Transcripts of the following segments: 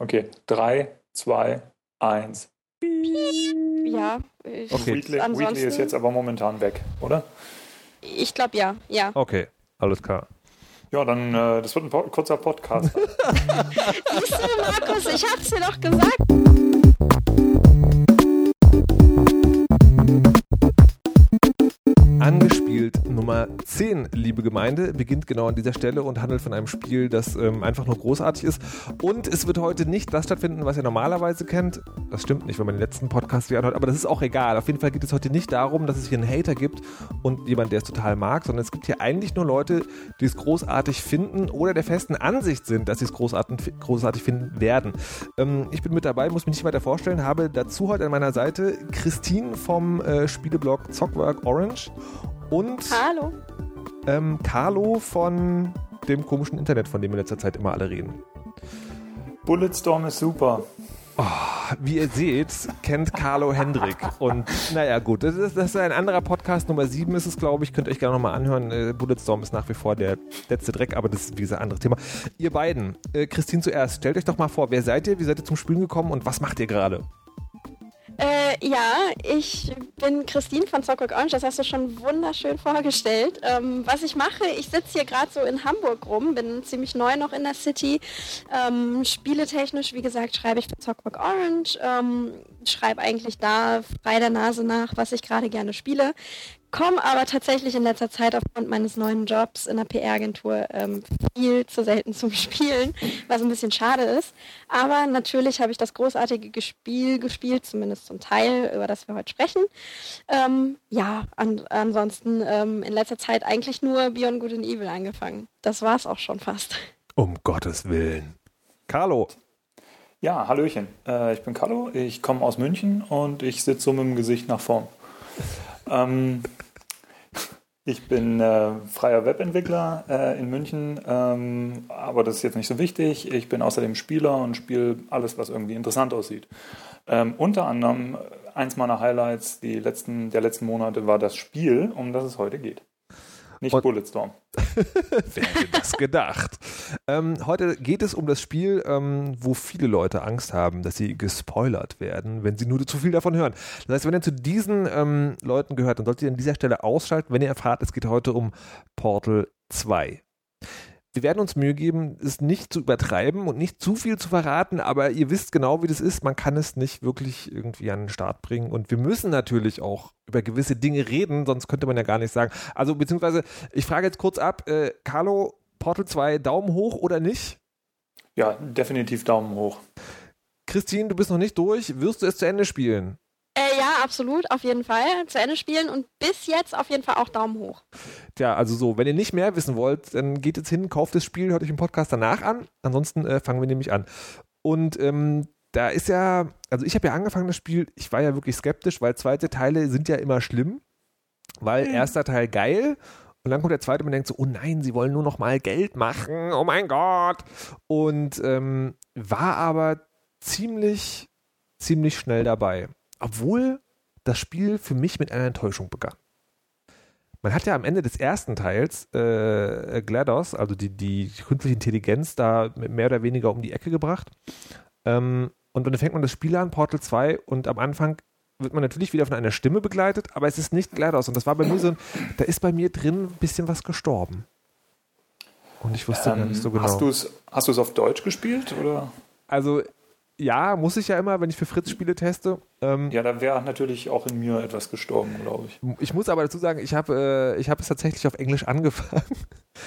Okay, 3, 2, 1. Ja, ich okay. Wheatley, Wheatley ist jetzt aber momentan weg, oder? Ich glaube ja, ja. Okay, alles klar. Ja, dann, äh, das wird ein po kurzer Podcast. Siehst du, Markus, ich hab's dir doch gesagt. Nummer 10, liebe Gemeinde, beginnt genau an dieser Stelle und handelt von einem Spiel, das ähm, einfach nur großartig ist. Und es wird heute nicht das stattfinden, was ihr normalerweise kennt. Das stimmt nicht, wenn man den letzten Podcast wieder anhört, aber das ist auch egal. Auf jeden Fall geht es heute nicht darum, dass es hier einen Hater gibt und jemand, der es total mag, sondern es gibt hier eigentlich nur Leute, die es großartig finden oder der festen Ansicht sind, dass sie es großartig, großartig finden werden. Ähm, ich bin mit dabei, muss mich nicht weiter vorstellen, habe dazu heute an meiner Seite Christine vom äh, Spieleblog Zockwork Orange und Hallo. Ähm, Carlo von dem komischen Internet, von dem in letzter Zeit immer alle reden. Bulletstorm ist super. Oh, wie ihr seht, kennt Carlo Hendrik. Und naja, gut, das ist, das ist ein anderer Podcast. Nummer 7 ist es, glaube ich. Könnt ihr euch gerne nochmal anhören. Äh, Bulletstorm ist nach wie vor der letzte Dreck, aber das ist wie gesagt ein anderes Thema. Ihr beiden, äh, Christine zuerst, stellt euch doch mal vor, wer seid ihr, wie seid ihr zum Spielen gekommen und was macht ihr gerade? Äh, ja, ich bin Christine von Zockwork Orange, das hast du schon wunderschön vorgestellt. Ähm, was ich mache, ich sitze hier gerade so in Hamburg rum, bin ziemlich neu noch in der City. Ähm, spieletechnisch, wie gesagt, schreibe ich für Zockwork Orange, ähm, schreibe eigentlich da frei der Nase nach, was ich gerade gerne spiele komme aber tatsächlich in letzter Zeit aufgrund meines neuen Jobs in der PR-Agentur ähm, viel zu selten zum Spielen, was ein bisschen schade ist. Aber natürlich habe ich das großartige Spiel gespielt, zumindest zum Teil, über das wir heute sprechen. Ähm, ja, an, ansonsten ähm, in letzter Zeit eigentlich nur Beyond Good and Evil angefangen. Das war es auch schon fast. Um Gottes Willen. Carlo. Ja, Hallöchen. Äh, ich bin Carlo, ich komme aus München und ich sitze so mit dem Gesicht nach vorn. Ähm, ich bin äh, freier Webentwickler äh, in München, ähm, aber das ist jetzt nicht so wichtig. Ich bin außerdem Spieler und spiele alles, was irgendwie interessant aussieht. Ähm, unter anderem äh, eins meiner Highlights die letzten, der letzten Monate war das Spiel, um das es heute geht. Nicht Und Bulletstorm. Wer hätte das gedacht? ähm, heute geht es um das Spiel, ähm, wo viele Leute Angst haben, dass sie gespoilert werden, wenn sie nur zu viel davon hören. Das heißt, wenn ihr zu diesen ähm, Leuten gehört, dann solltet ihr an dieser Stelle ausschalten, wenn ihr erfahrt, es geht heute um Portal 2. Wir werden uns Mühe geben, es nicht zu übertreiben und nicht zu viel zu verraten, aber ihr wisst genau, wie das ist. Man kann es nicht wirklich irgendwie an den Start bringen. Und wir müssen natürlich auch über gewisse Dinge reden, sonst könnte man ja gar nicht sagen. Also, beziehungsweise, ich frage jetzt kurz ab, äh, Carlo, Portal 2, Daumen hoch oder nicht? Ja, definitiv Daumen hoch. Christine, du bist noch nicht durch. Wirst du es zu Ende spielen? Äh, ja, absolut, auf jeden Fall. Zu Ende spielen und bis jetzt auf jeden Fall auch Daumen hoch. Tja, also so, wenn ihr nicht mehr wissen wollt, dann geht jetzt hin, kauft das Spiel, hört euch den Podcast danach an. Ansonsten äh, fangen wir nämlich an. Und ähm, da ist ja, also ich habe ja angefangen das Spiel, ich war ja wirklich skeptisch, weil zweite Teile sind ja immer schlimm, weil mhm. erster Teil geil und dann kommt der zweite und man denkt so, oh nein, sie wollen nur noch mal Geld machen, oh mein Gott. Und ähm, war aber ziemlich, ziemlich schnell dabei obwohl das Spiel für mich mit einer Enttäuschung begann. Man hat ja am Ende des ersten Teils äh, GLaDOS, also die, die künstliche Intelligenz, da mehr oder weniger um die Ecke gebracht. Ähm, und dann fängt man das Spiel an, Portal 2, und am Anfang wird man natürlich wieder von einer Stimme begleitet, aber es ist nicht GLaDOS. Und das war bei mir so, da ist bei mir drin ein bisschen was gestorben. Und ich wusste ähm, gar nicht so genau. Hast du es hast auf Deutsch gespielt? Oder? Also ja, muss ich ja immer, wenn ich für Fritz Spiele teste. Ähm, ja, da wäre natürlich auch in mir etwas gestorben, glaube ich. Ich muss aber dazu sagen, ich habe äh, hab es tatsächlich auf Englisch angefangen.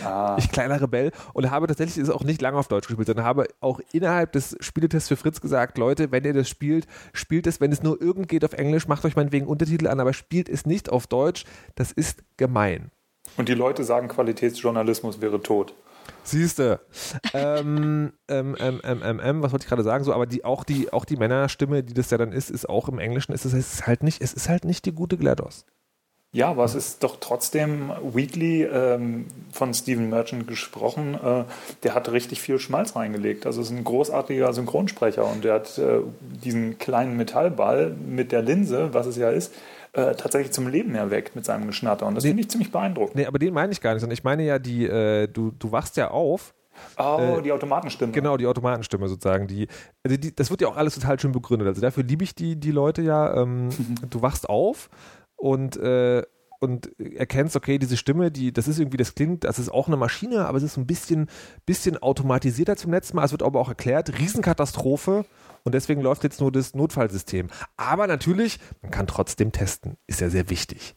Ah. Ich kleiner Rebell und habe tatsächlich es auch nicht lange auf Deutsch gespielt, sondern habe auch innerhalb des Spieletests für Fritz gesagt, Leute, wenn ihr das spielt, spielt es, wenn es nur irgend geht auf Englisch, macht euch meinetwegen Untertitel an, aber spielt es nicht auf Deutsch. Das ist gemein. Und die Leute sagen, Qualitätsjournalismus wäre tot. Siehste. ähm, ähm, ähm, ähm, ähm, was wollte ich gerade sagen? So, aber die, auch die, auch die Männerstimme, die das ja dann ist, ist auch im Englischen, ist es ist halt nicht, es ist halt nicht die gute GLaDOS. Ja, aber es ist doch trotzdem Wheatley ähm, von Stephen Merchant gesprochen. Äh, der hat richtig viel Schmalz reingelegt. Also es ist ein großartiger Synchronsprecher und der hat äh, diesen kleinen Metallball mit der Linse, was es ja ist, äh, tatsächlich zum Leben erweckt mit seinem Geschnatter. Und das finde ich ziemlich beeindruckend. Nee, aber den meine ich gar nicht, sondern ich meine ja, die, äh, du, du wachst ja auf Oh, äh, die Automatenstimme. Genau, die Automatenstimme sozusagen. Die, also die, das wird ja auch alles total schön begründet. Also dafür liebe ich die, die Leute ja. Ähm, du wachst auf und äh, und erkennst, okay, diese Stimme, die, das ist irgendwie, das klingt, das ist auch eine Maschine, aber es ist ein bisschen, bisschen automatisierter zum letzten Mal. Es wird aber auch erklärt, Riesenkatastrophe und deswegen läuft jetzt nur das Notfallsystem. Aber natürlich, man kann trotzdem testen, ist ja sehr wichtig.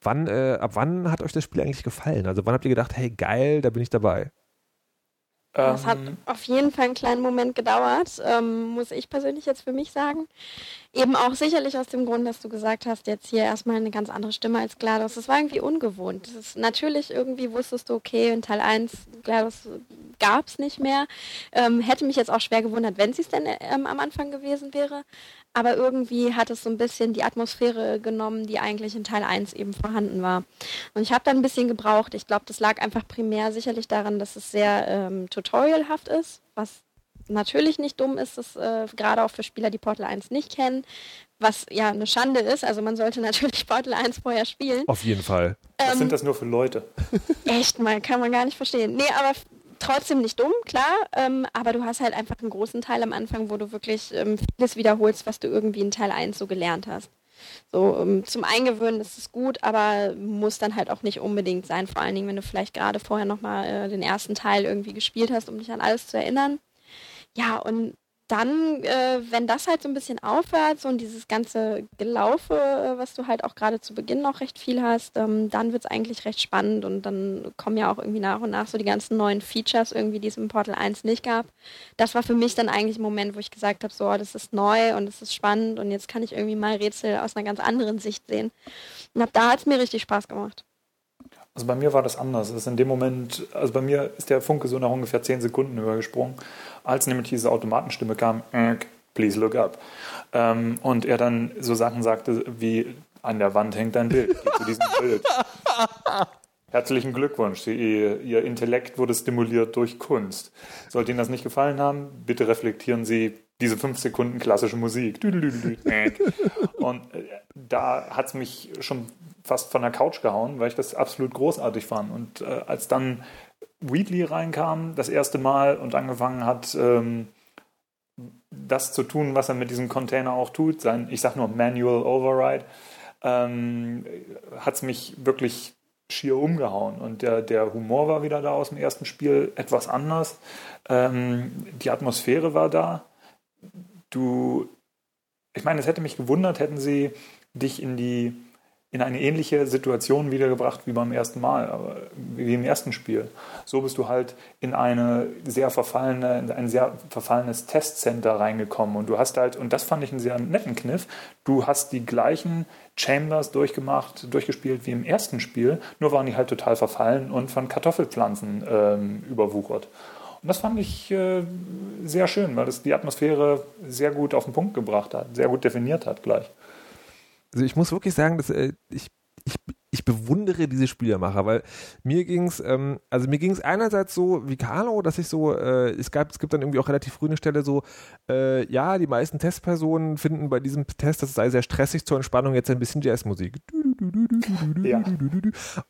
Wann, äh, ab wann hat euch das Spiel eigentlich gefallen? Also wann habt ihr gedacht, hey geil, da bin ich dabei? Das hat ähm. auf jeden Fall einen kleinen Moment gedauert, ähm, muss ich persönlich jetzt für mich sagen. Eben auch sicherlich aus dem Grund, dass du gesagt hast, jetzt hier erstmal eine ganz andere Stimme als GLaDOS. Das war irgendwie ungewohnt. Ist, natürlich irgendwie wusstest du, okay, in Teil 1 GLaDOS gab es nicht mehr. Ähm, hätte mich jetzt auch schwer gewundert, wenn sie es denn ähm, am Anfang gewesen wäre aber irgendwie hat es so ein bisschen die Atmosphäre genommen, die eigentlich in Teil 1 eben vorhanden war. Und ich habe da ein bisschen gebraucht. Ich glaube, das lag einfach primär sicherlich daran, dass es sehr ähm, tutorialhaft ist, was natürlich nicht dumm ist, das äh, gerade auch für Spieler, die Portal 1 nicht kennen, was ja eine Schande ist. Also man sollte natürlich Portal 1 vorher spielen. Auf jeden Fall. Was ähm, sind das nur für Leute? Echt mal, kann man gar nicht verstehen. Nee, aber trotzdem nicht dumm, klar, ähm, aber du hast halt einfach einen großen Teil am Anfang, wo du wirklich ähm, vieles wiederholst, was du irgendwie in Teil 1 so gelernt hast. So, ähm, zum Eingewöhnen ist es gut, aber muss dann halt auch nicht unbedingt sein, vor allen Dingen, wenn du vielleicht gerade vorher nochmal äh, den ersten Teil irgendwie gespielt hast, um dich an alles zu erinnern. Ja, und dann, äh, wenn das halt so ein bisschen aufhört, so und dieses ganze Gelaufe, äh, was du halt auch gerade zu Beginn noch recht viel hast, ähm, dann wird es eigentlich recht spannend und dann kommen ja auch irgendwie nach und nach so die ganzen neuen Features irgendwie, die es im Portal 1 nicht gab. Das war für mich dann eigentlich ein Moment, wo ich gesagt habe, so, oh, das ist neu und es ist spannend und jetzt kann ich irgendwie mal Rätsel aus einer ganz anderen Sicht sehen. Und ab da hat es mir richtig Spaß gemacht. Also bei mir war das anders. Also in dem Moment, also bei mir ist der Funke so nach ungefähr zehn Sekunden übergesprungen, als nämlich diese Automatenstimme kam, please look up. Ähm, und er dann so Sachen sagte wie, an der Wand hängt ein Bild, zu diesem Bild. Herzlichen Glückwunsch, Sie, Ihr Intellekt wurde stimuliert durch Kunst. Sollte Ihnen das nicht gefallen haben, bitte reflektieren Sie diese fünf Sekunden klassische Musik. Und äh, da hat es mich schon fast von der Couch gehauen, weil ich das absolut großartig fand. Und äh, als dann Wheatley reinkam, das erste Mal und angefangen hat, ähm, das zu tun, was er mit diesem Container auch tut, sein, ich sag nur Manual Override, ähm, hat es mich wirklich schier umgehauen. Und der, der Humor war wieder da aus dem ersten Spiel etwas anders. Ähm, die Atmosphäre war da. Du, ich meine, es hätte mich gewundert, hätten sie dich in die in eine ähnliche Situation wiedergebracht wie beim ersten Mal, wie im ersten Spiel. So bist du halt in eine sehr verfallene, in ein sehr verfallenes Testcenter reingekommen und du hast halt, und das fand ich einen sehr netten Kniff, du hast die gleichen Chambers durchgemacht, durchgespielt wie im ersten Spiel, nur waren die halt total verfallen und von Kartoffelpflanzen ähm, überwuchert. Und das fand ich äh, sehr schön, weil das die Atmosphäre sehr gut auf den Punkt gebracht hat, sehr gut definiert hat gleich. Also ich muss wirklich sagen, dass äh, ich, ich, ich bewundere diese Spielermacher, weil mir ging es, ähm, also mir ging es einerseits so wie Carlo, dass ich so, äh, es gab, es gibt dann irgendwie auch relativ früh eine Stelle so, äh, ja, die meisten Testpersonen finden bei diesem Test, das sei sehr stressig zur Entspannung, jetzt ein bisschen Jazzmusik. Ja.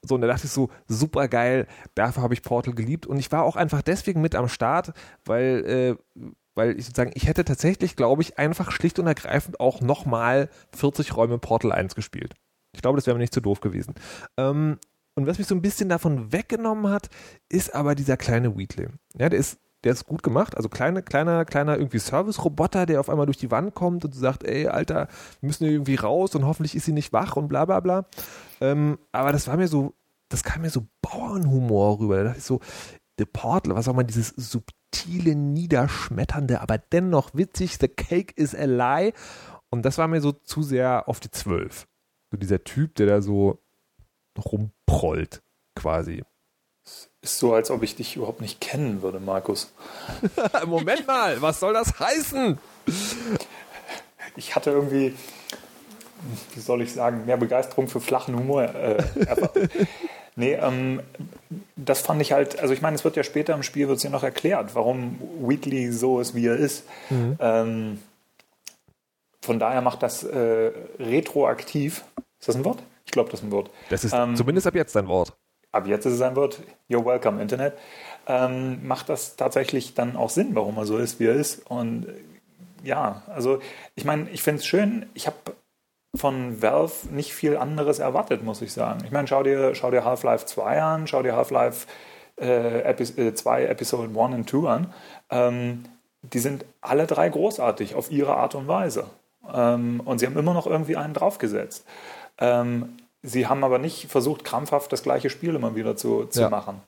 So, und da dachte ich so, super geil, dafür habe ich Portal geliebt und ich war auch einfach deswegen mit am Start, weil äh, weil ich sozusagen, ich hätte tatsächlich, glaube ich, einfach schlicht und ergreifend auch nochmal 40 Räume Portal 1 gespielt. Ich glaube, das wäre mir nicht zu doof gewesen. Ähm, und was mich so ein bisschen davon weggenommen hat, ist aber dieser kleine Wheatley. Ja, der ist, der ist gut gemacht. Also kleine, kleiner, kleiner irgendwie Service-Roboter, der auf einmal durch die Wand kommt und sagt, ey, Alter, wir müssen irgendwie raus und hoffentlich ist sie nicht wach und bla bla bla. Ähm, aber das war mir so, das kam mir so Bauernhumor rüber. Da dachte ich so, The Portal, was auch mal dieses subtile, niederschmetternde, aber dennoch witzig, The Cake is a Lie. Und das war mir so zu sehr auf die Zwölf. So dieser Typ, der da so rumprollt, quasi. Ist so, als ob ich dich überhaupt nicht kennen würde, Markus. Moment mal, was soll das heißen? Ich hatte irgendwie, wie soll ich sagen, mehr Begeisterung für flachen Humor. Äh, Nee, ähm, das fand ich halt, also ich meine, es wird ja später im Spiel wird ja noch erklärt, warum Wheatley so ist, wie er ist. Mhm. Ähm, von daher macht das äh, retroaktiv. Ist das ein Wort? Ich glaube, das ist ein Wort. Das ist ähm, zumindest ab jetzt ein Wort. Ab jetzt ist es ein Wort, you're welcome Internet, ähm, macht das tatsächlich dann auch Sinn, warum er so ist, wie er ist. Und ja, also ich meine, ich finde es schön, ich habe von Valve nicht viel anderes erwartet, muss ich sagen. Ich meine, schau dir, schau dir Half-Life 2 an, schau dir Half-Life äh, Epi 2 äh, Episode 1 und 2 an. Ähm, die sind alle drei großartig auf ihre Art und Weise. Ähm, und sie haben immer noch irgendwie einen draufgesetzt. Ähm, sie haben aber nicht versucht, krampfhaft das gleiche Spiel immer wieder zu, zu ja. machen.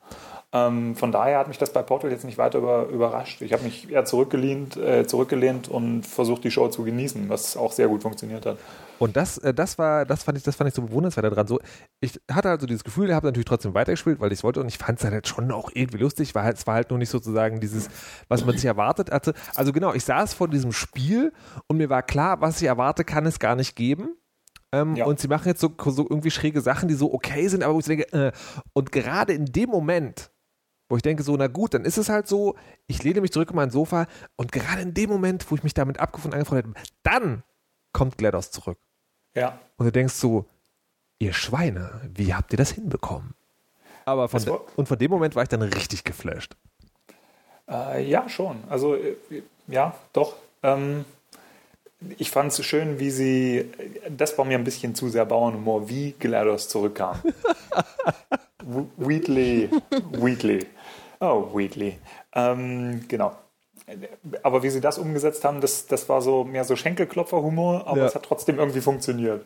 Ähm, von daher hat mich das bei Portal jetzt nicht weiter über, überrascht. Ich habe mich eher zurückgelehnt, äh, zurückgelehnt und versucht, die Show zu genießen, was auch sehr gut funktioniert hat. Und das, äh, das war, das fand ich, das fand ich so bewundernswert daran. So, ich hatte also dieses Gefühl, ich habe natürlich trotzdem weitergespielt, weil ich es wollte und ich fand es halt schon auch irgendwie lustig. War halt, es war halt nur nicht sozusagen dieses, was man sich erwartet hatte. Also genau, ich saß vor diesem Spiel und mir war klar, was ich erwarte, kann es gar nicht geben. Ähm, ja. Und sie machen jetzt so, so irgendwie schräge Sachen, die so okay sind, aber wo ich denke, äh, und gerade in dem Moment, wo ich denke so, na gut, dann ist es halt so, ich lehne mich zurück in mein Sofa und gerade in dem Moment, wo ich mich damit abgefunden, angefreundet habe, dann kommt GLaDOS zurück. Ja. Und du denkst so, ihr Schweine, wie habt ihr das hinbekommen? Aber von, de, und von dem Moment war ich dann richtig geflasht. Äh, ja, schon. Also, äh, ja, doch. Ähm, ich fand es schön, wie sie, das war mir ein bisschen zu sehr Bauernhumor, wie GLaDOS zurückkam. Wheatley, Wheatley. Oh, Wheatley. Ähm, genau. Aber wie sie das umgesetzt haben, das, das war so mehr so Schenkelklopfer-Humor, aber ja. es hat trotzdem irgendwie funktioniert.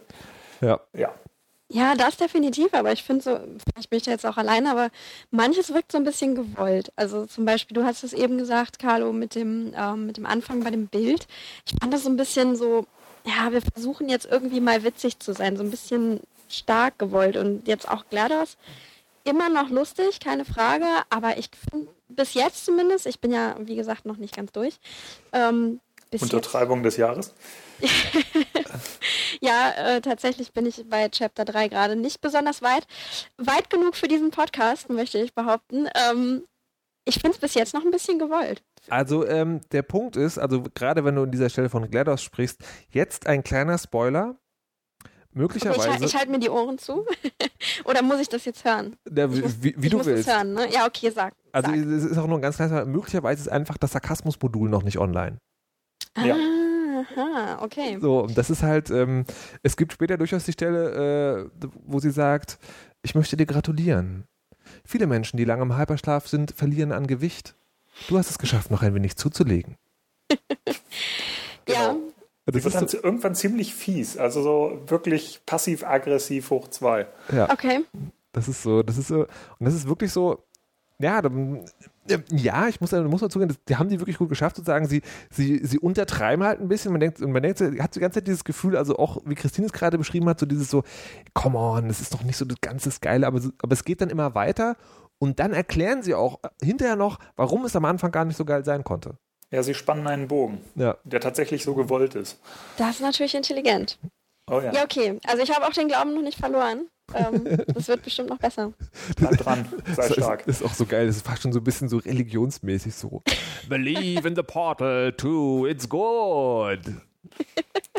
Ja. Ja. Ja, das definitiv, aber ich finde so, vielleicht bin ich da jetzt auch alleine, aber manches wirkt so ein bisschen gewollt. Also zum Beispiel, du hast es eben gesagt, Carlo, mit dem, ähm, mit dem Anfang bei dem Bild. Ich fand das so ein bisschen so, ja, wir versuchen jetzt irgendwie mal witzig zu sein, so ein bisschen stark gewollt und jetzt auch GLaDOS immer noch lustig, keine Frage, aber ich finde bis jetzt zumindest, ich bin ja, wie gesagt, noch nicht ganz durch. Ähm, Untertreibung jetzt, des Jahres? ja, äh, tatsächlich bin ich bei Chapter 3 gerade nicht besonders weit. Weit genug für diesen Podcast, möchte ich behaupten. Ähm, ich finde es bis jetzt noch ein bisschen gewollt. Also ähm, der Punkt ist, also gerade wenn du an dieser Stelle von GLaDOS sprichst, jetzt ein kleiner Spoiler. Möglicherweise. Okay, ich, ich halte mir die Ohren zu. Oder muss ich das jetzt hören? Ja, wie, muss, wie, wie du willst. Hören, ne? Ja, okay, sag. Also sag. es ist auch nur ein ganz kleines Möglicherweise ist einfach das Sarkasmus-Modul noch nicht online. Ja. Aha, okay. So, das ist halt, ähm, es gibt später durchaus die Stelle, äh, wo sie sagt, ich möchte dir gratulieren. Viele Menschen, die lange im Hyperschlaf sind, verlieren an Gewicht. Du hast es geschafft, noch ein wenig zuzulegen. ja. Genau. Das wird dann so irgendwann ziemlich fies, also so wirklich passiv-aggressiv hoch zwei. Ja. Okay. Das ist so, das ist so, und das ist wirklich so, ja, ja, ich muss, muss mal zugeben, die haben die wirklich gut geschafft, sozusagen. Sie, sie, sie untertreiben halt ein bisschen. Man denkt, und man denkt, hat die ganze Zeit dieses Gefühl, also auch, wie Christine es gerade beschrieben hat, so dieses so, come on, das ist doch nicht so das ganze Geile, aber, aber es geht dann immer weiter und dann erklären sie auch hinterher noch, warum es am Anfang gar nicht so geil sein konnte. Ja, sie spannen einen Bogen, ja. der tatsächlich so gewollt ist. Das ist natürlich intelligent. Oh ja. Ja, okay. Also ich habe auch den Glauben noch nicht verloren. Ähm, das wird bestimmt noch besser. Bleib dran, sei stark. Das ist auch so geil, das ist fast schon so ein bisschen so religionsmäßig so. Believe in the portal too, it's good.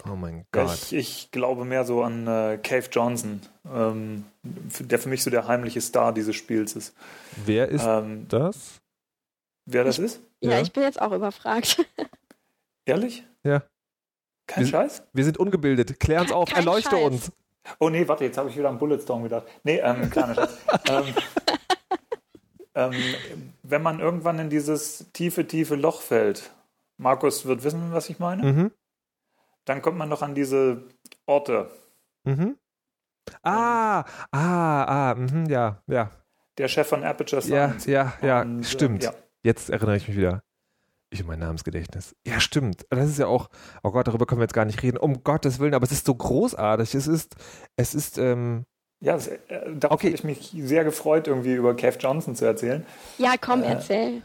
Oh mein Gott. Ich, ich, glaube mehr so an äh, Cave Johnson, ähm, der für mich so der heimliche Star dieses Spiels ist. Wer ist ähm, das? Wer das ich, ist? Ja, ja, ich bin jetzt auch überfragt. Ehrlich? Ja. Kein wir, Scheiß? Wir sind ungebildet. Klär uns auf, erleuchte Scheiß. uns. Oh nee, warte, jetzt habe ich wieder an Bulletstorm gedacht. Nee, ähm, kleiner Schatz. ähm, ähm, wenn man irgendwann in dieses tiefe, tiefe Loch fällt, Markus wird wissen, was ich meine, mhm. dann kommt man noch an diese Orte. Mhm. Ah, ah, ah, mh, ja, ja. Der Chef von Aperture Science. Ja, ja, ja, Und, äh, stimmt. Ja. Jetzt erinnere ich mich wieder. Ich und mein Namensgedächtnis. Ja, stimmt. Das ist ja auch, oh Gott, darüber können wir jetzt gar nicht reden. Um Gottes Willen, aber es ist so großartig. Es ist, es ist, ähm, ja, das, äh, darauf okay. habe ich mich sehr gefreut, irgendwie über Kev Johnson zu erzählen. Ja, komm, äh, erzähl.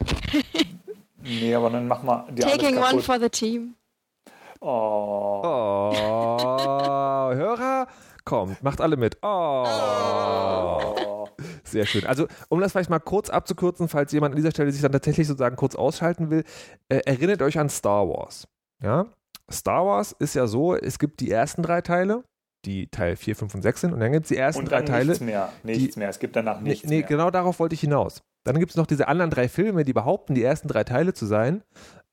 nee, aber dann mach mal die Taking one for the team. Oh. oh. Hörer, kommt, macht alle mit. Oh. oh. Sehr schön. Also, um das vielleicht mal kurz abzukürzen, falls jemand an dieser Stelle sich dann tatsächlich sozusagen kurz ausschalten will, äh, erinnert euch an Star Wars. Ja? Star Wars ist ja so, es gibt die ersten drei Teile, die Teil 4, 5 und 6 sind. Und dann gibt es die ersten drei dann Teile. nichts mehr. Nichts mehr. Es gibt danach Nee, nichts nee mehr. genau darauf wollte ich hinaus. Dann gibt es noch diese anderen drei Filme, die behaupten, die ersten drei Teile zu sein,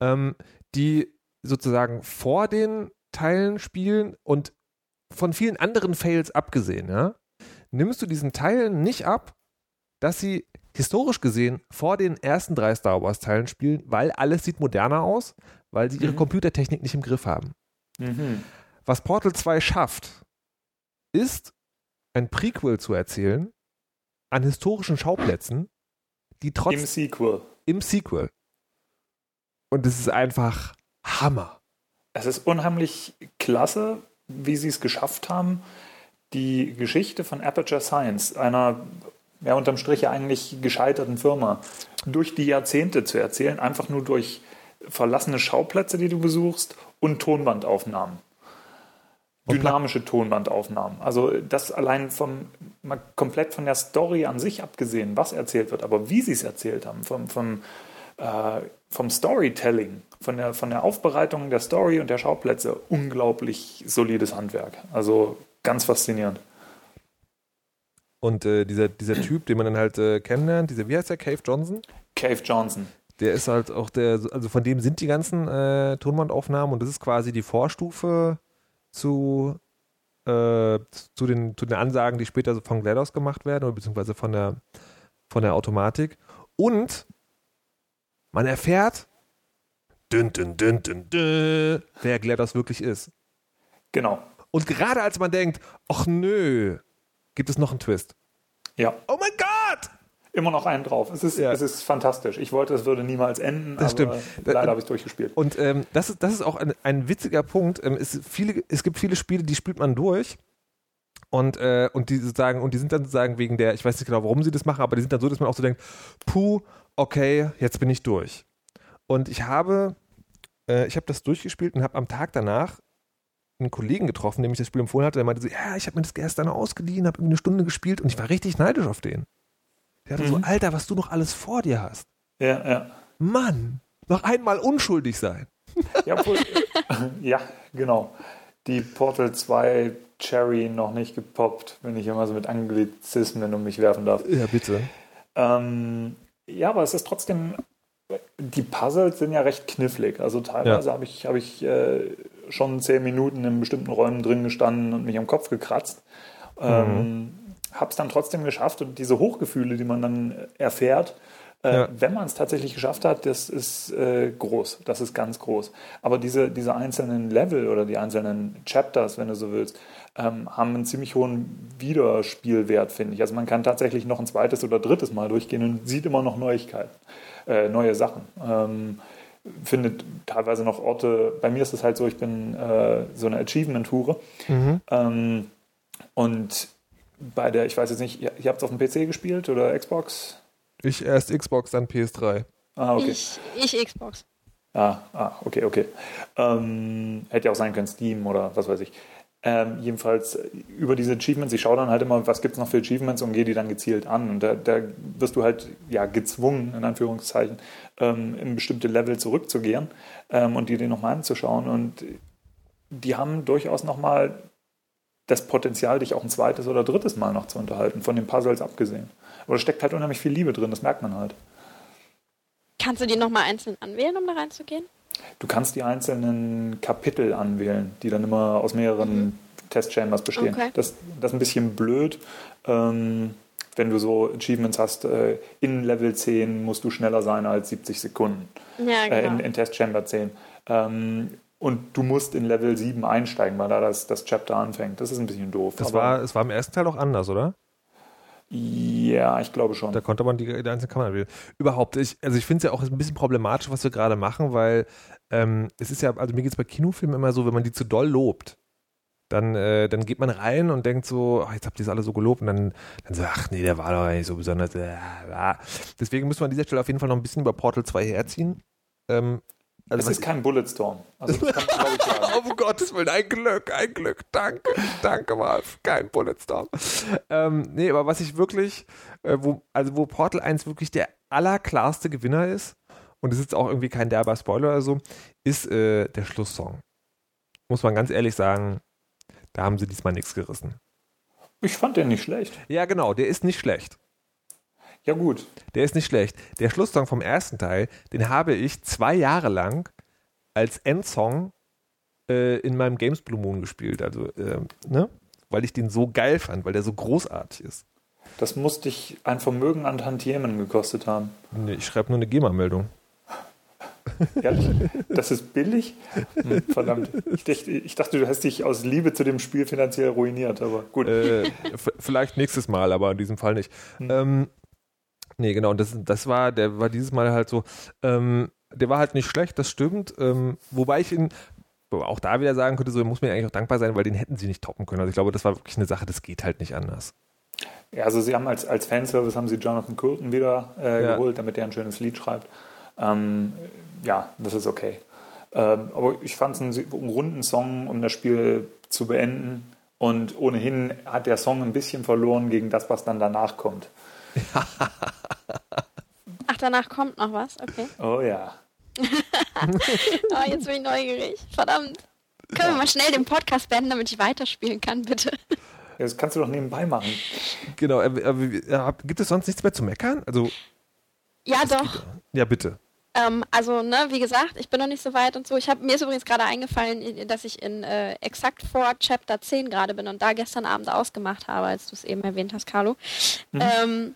ähm, die sozusagen vor den Teilen spielen und von vielen anderen Fails abgesehen, ja, nimmst du diesen Teilen nicht ab, dass sie historisch gesehen vor den ersten drei Star Wars Teilen spielen, weil alles sieht moderner aus, weil sie ihre Mhm. Computertechnik nicht im Griff haben. Mhm. Was Portal 2 schafft, ist ein Prequel zu erzählen an historischen Schauplätzen, die trotz Im Sequel. im Sequel. Und es ist einfach Hammer. Es ist unheimlich klasse, wie sie es geschafft haben, die Geschichte von Aperture Science, einer ja, unterm Strich ja eigentlich gescheiterten Firma, durch die Jahrzehnte zu erzählen, einfach nur durch verlassene Schauplätze, die du besuchst und Tonbandaufnahmen. Dynamische Tonbandaufnahmen. Also das allein vom mal komplett von der Story an sich abgesehen, was erzählt wird, aber wie sie es erzählt haben, vom, vom, äh, vom Storytelling, von der, von der Aufbereitung der Story und der Schauplätze, unglaublich solides Handwerk. Also ganz faszinierend. Und äh, dieser, dieser Typ, den man dann halt äh, kennenlernt, dieser, wie heißt der, Cave Johnson? Cave Johnson. Der ist halt auch der, also von dem sind die ganzen äh, Tonbandaufnahmen und das ist quasi die Vorstufe zu, äh, zu, den, zu den Ansagen, die später so von GLaDOS gemacht werden oder beziehungsweise von der, von der Automatik. Und man erfährt, dün, dün, dün, dün, dün, wer GLaDOS wirklich ist. Genau. Und gerade als man denkt, ach nö, gibt es noch einen Twist. Ja, Oh mein Gott! immer noch einen drauf. Es ist, Ja. es ist fantastisch. Ich wollte, es würde niemals enden, Das stimmt. leider habe ich es durchgespielt. Und ähm, das, ist, das ist auch ein, ein witziger Punkt. Ähm, es, viele, es gibt viele Spiele, die spielt man durch. Und, äh, und die sozusagen, und die sind dann sozusagen wegen der, ich weiß nicht genau, warum sie das machen, aber die sind dann so, dass man auch so denkt, puh, okay, jetzt bin ich durch. Und ich habe, äh, ich habe das durchgespielt und habe am Tag danach einen Kollegen getroffen, dem ich das Spiel empfohlen hatte, der meinte so, ja, ich habe mir das gestern ausgeliehen, habe irgendwie eine Stunde gespielt und ich war richtig neidisch auf den. Der hatte so, Mhm. Alter, was du noch alles vor dir hast. Ja, ja. Mann, noch einmal unschuldig sein. Ja, obwohl, ja, genau. Die Portal 2 Cherry noch nicht gepoppt, wenn ich immer so mit Anglizismen um mich werfen darf. Ja, bitte. Ähm, ja, aber es ist trotzdem, die Puzzles sind ja recht knifflig. Also teilweise Ja. habe ich, hab ich äh, schon zehn Minuten in bestimmten Räumen drin gestanden und mich am Kopf gekratzt. Ähm, habe es dann trotzdem geschafft und diese Hochgefühle, die man dann erfährt, äh, Ja. wenn man es tatsächlich geschafft hat, das ist äh, groß. Das ist ganz groß. Aber diese, diese einzelnen Level oder die einzelnen Chapters, wenn du so willst, ähm, haben einen ziemlich hohen Wiederspielwert, finde ich. Also man kann tatsächlich noch ein zweites oder drittes Mal durchgehen und sieht immer noch Neuigkeiten, äh, neue Sachen. Ähm, findet teilweise noch Orte, bei mir ist es halt so, ich bin äh, so eine Achievement-Hure. Mhm. Ähm, und bei der, ich weiß jetzt nicht, ihr, ihr habt es auf dem PC gespielt oder Xbox? Ich erst Xbox, dann PS3. Ah, okay. Ich, ich Xbox. Ah, ah, okay, okay. Ähm, hätte ja auch sein können, Steam oder was weiß ich. Ähm, jedenfalls äh, über diese Achievements, ich schaue dann halt immer, was gibt es noch für Achievements und gehe die dann gezielt an. Und da, da wirst du halt ja gezwungen, in Anführungszeichen, ähm, in bestimmte Level zurückzugehen ähm, und die dir nochmal anzuschauen. Und die haben durchaus nochmal das Potenzial, dich auch ein zweites oder drittes Mal noch zu unterhalten, von den Puzzles abgesehen. Aber da steckt halt unheimlich viel Liebe drin, das merkt man halt. Kannst du die nochmal einzeln anwählen, um da reinzugehen? Du kannst die einzelnen Kapitel anwählen, die dann immer aus mehreren Testchambers bestehen. Okay. Das, das ist ein bisschen blöd, ähm, wenn du so Achievements hast. Äh, in Level 10 musst du schneller sein als 70 Sekunden. Ja, Äh, genau. in, in Testchamber 10. Ähm, und du musst in Level 7 einsteigen, weil da das, das Chapter anfängt. Das ist ein bisschen doof. Das aber- war, es war im ersten Teil auch anders, oder? Ja, ich glaube schon. Da konnte man die, die einzelnen Kammern wählen. Überhaupt, ich, also ich finde es ja auch ein bisschen problematisch, was wir gerade machen, weil ähm, es ist ja, also mir geht es bei Kinofilmen immer so, wenn man die zu doll lobt, dann, äh, dann geht man rein und denkt so, ach, jetzt habt ihr es alle so gelobt und dann, dann so, ach nee, der war doch nicht so besonders. Äh. Deswegen müssen wir an dieser Stelle auf jeden Fall noch ein bisschen über Portal 2 herziehen. Ähm, also es ist kein Bulletstorm. Also kann ich. Oh, um Gottes Willen, ein Glück, ein Glück. Danke, danke mal. Kein Bulletstorm. Ähm, nee, aber was ich wirklich, äh, wo, also wo Portal 1 wirklich der allerklarste Gewinner ist, und es ist auch irgendwie kein derber Spoiler oder so, ist äh, der Schlusssong. Muss man ganz ehrlich sagen, Da haben sie diesmal nichts gerissen. Ich fand den nicht schlecht. Ja, genau, der ist nicht schlecht. Ja, gut. Der ist nicht schlecht. Der Schlusssong vom ersten Teil, den habe ich zwei Jahre lang als Endsong äh, in meinem Games Blue Moon gespielt. Also, äh, ne? Weil ich den so geil fand, weil der so großartig ist. Das muss dich ein Vermögen an Tantiemen gekostet haben. Nee, ich schreibe nur eine GEMA-Meldung. Ehrlich? Das ist billig? Hm, verdammt. Ich dachte, ich dachte, du hast dich aus Liebe zu dem Spiel finanziell ruiniert, aber gut. Äh, vielleicht nächstes Mal, aber in diesem Fall nicht. Hm. Ähm, nee, genau, und das, das war, der war dieses Mal halt so, ähm, der war halt nicht schlecht, das stimmt. Ähm, wobei ich ihn auch da wieder sagen könnte, so muss mir eigentlich auch dankbar sein, weil den hätten sie nicht toppen können. Also ich glaube, das war wirklich eine Sache, das geht halt nicht anders. Ja, also sie haben als, als Fanservice haben sie Jonathan Coulton wieder äh, ja. geholt, damit der ein schönes Lied schreibt. Ähm, ja, das ist okay. Ähm, aber ich fand es einen, einen runden Song, um das Spiel zu beenden. Und ohnehin hat der Song ein bisschen verloren gegen das, was dann danach kommt. Ach, danach kommt noch was? Okay. Oh ja. oh, jetzt bin ich neugierig. Verdammt. Können wir mal schnell den Podcast beenden, damit ich weiterspielen kann, bitte? Das kannst du doch nebenbei machen. Genau. Äh, äh, gibt es sonst nichts mehr zu meckern? Also. Ja, doch. Ja, bitte. Ähm, also, ne, wie gesagt, ich bin noch nicht so weit und so. Ich hab, mir ist übrigens gerade eingefallen, dass ich in äh, exakt vor Chapter 10 gerade bin und da gestern Abend ausgemacht habe, als du es eben erwähnt hast, Carlo. Mhm. Ähm,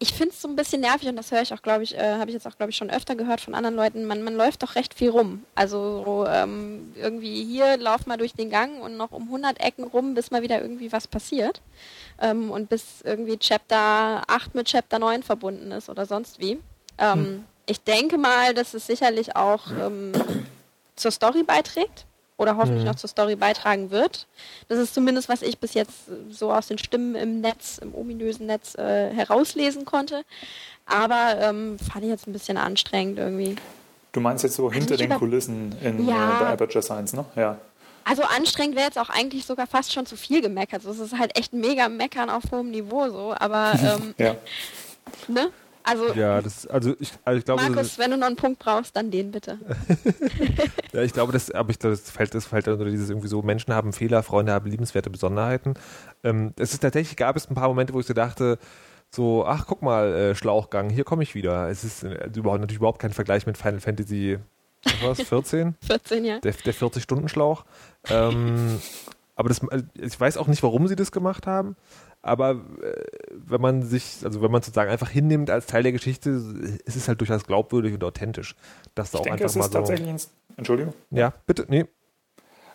ich finde es so ein bisschen nervig und das höre ich auch, glaube ich, äh, habe ich jetzt auch, glaube ich, schon öfter gehört von anderen Leuten. Man, man läuft doch recht viel rum. Also so, ähm, irgendwie hier lauf mal durch den Gang und noch um 100 Ecken rum, bis mal wieder irgendwie was passiert. Ähm, und bis irgendwie Chapter 8 mit Chapter 9 verbunden ist oder sonst wie. Ähm, hm ich denke mal, dass es sicherlich auch ähm, zur Story beiträgt oder hoffentlich mhm. noch zur Story beitragen wird. Das ist zumindest, was ich bis jetzt so aus den Stimmen im Netz, im ominösen Netz äh, herauslesen konnte. Aber ähm, fand ich jetzt ein bisschen anstrengend irgendwie. Du meinst jetzt so hinter den Kulissen in ja. äh, bei Aperture Science, ne? Ja. Also anstrengend wäre jetzt auch eigentlich sogar fast schon zu viel gemeckert. Also es ist halt echt mega meckern auf hohem Niveau so, aber ähm, ja. ne? Also, ja, das, also ich, also ich glaube, Markus, wenn du noch einen Punkt brauchst, dann den bitte. ja, ich glaube, das, aber ich, das fällt, das fällt unter dieses irgendwie so, Menschen haben Fehler, Freunde haben liebenswerte Besonderheiten. Ähm, es ist tatsächlich, gab es ein paar Momente, wo ich so dachte, so, ach, guck mal, äh, Schlauchgang, hier komme ich wieder. Es ist äh, überhaupt, natürlich überhaupt kein Vergleich mit Final Fantasy, was, 14? 14, ja. Der, der 40-Stunden-Schlauch. Ähm, aber das, äh, ich weiß auch nicht, warum sie das gemacht haben. Aber äh, wenn man sich, also wenn man sozusagen einfach hinnimmt als Teil der Geschichte, ist es halt durchaus glaubwürdig und authentisch. Dass da auch denke, einfach mal so tatsächlich ein, Entschuldigung. Ja, bitte, nee.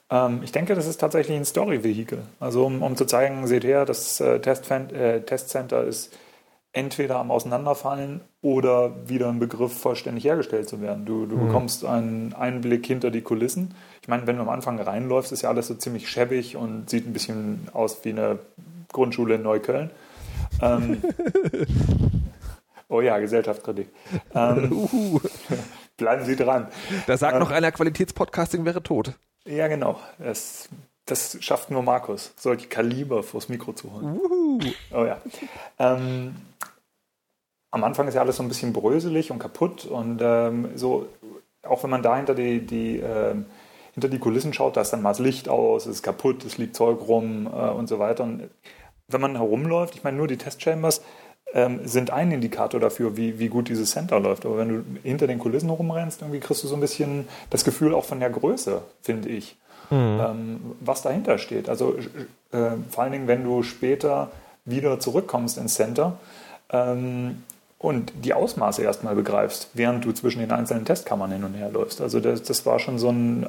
Ähm, ich denke, das ist tatsächlich ein Story-Vehikel. Also um, um, zu zeigen, seht her, das äh, äh, Testcenter ist entweder am Auseinanderfallen oder wieder im Begriff vollständig hergestellt zu werden. Du, du mhm. bekommst einen Einblick hinter die Kulissen. Ich meine, wenn du am Anfang reinläufst, ist ja alles so ziemlich schäbig und sieht ein bisschen aus wie eine Grundschule in Neukölln. Ähm, oh ja, Gesellschaftskritik. Ähm, uh. Bleiben Sie dran. Da sagt ähm, noch einer, Qualitätspodcasting wäre tot. Ja, genau. Das, das schafft nur Markus, solche Kaliber vors Mikro zu holen. Uh. Oh ja. Ähm, am Anfang ist ja alles so ein bisschen bröselig und kaputt und ähm, so, auch wenn man da hinter die, die ähm, hinter die Kulissen schaut, da ist dann mal das Licht aus, es ist kaputt, es liegt Zeug rum äh, und so weiter. Und wenn man herumläuft, ich meine, nur die Testchambers ähm, sind ein Indikator dafür, wie, wie gut dieses Center läuft. Aber wenn du hinter den Kulissen rumrennst, irgendwie kriegst du so ein bisschen das Gefühl auch von der Größe, finde ich, mhm. ähm, was dahinter steht. Also äh, vor allen Dingen, wenn du später wieder zurückkommst ins Center, ähm, und die Ausmaße erstmal begreifst, während du zwischen den einzelnen Testkammern hin und her läufst. Also das, das war schon so ein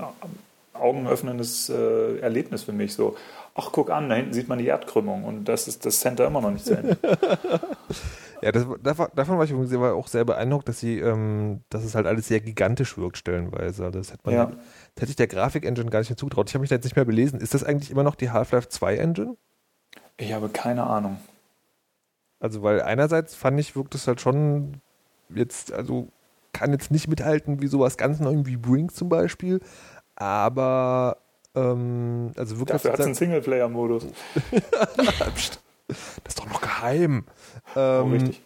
augenöffnendes äh, Erlebnis für mich. So, ach guck an, da hinten sieht man die Erdkrümmung und das ist das Center immer noch nicht zu Ende. ja, das, davon war ich übrigens auch sehr beeindruckt, dass sie, ähm, dass es halt alles sehr gigantisch wirkt stellenweise. Das hätte man, ja. das hätte ich der Grafik-Engine gar nicht mehr zugetraut. Ich habe mich da jetzt nicht mehr belesen. Ist das eigentlich immer noch die Half-Life 2 Engine? Ich habe keine Ahnung. Also, weil einerseits fand ich, wirkt es halt schon jetzt, also kann jetzt nicht mithalten wie sowas ganz neu wie Brink zum Beispiel, aber ähm, also wirklich. Dafür hat es einen Singleplayer-Modus. das ist doch noch geheim. Ähm, oh, richtig.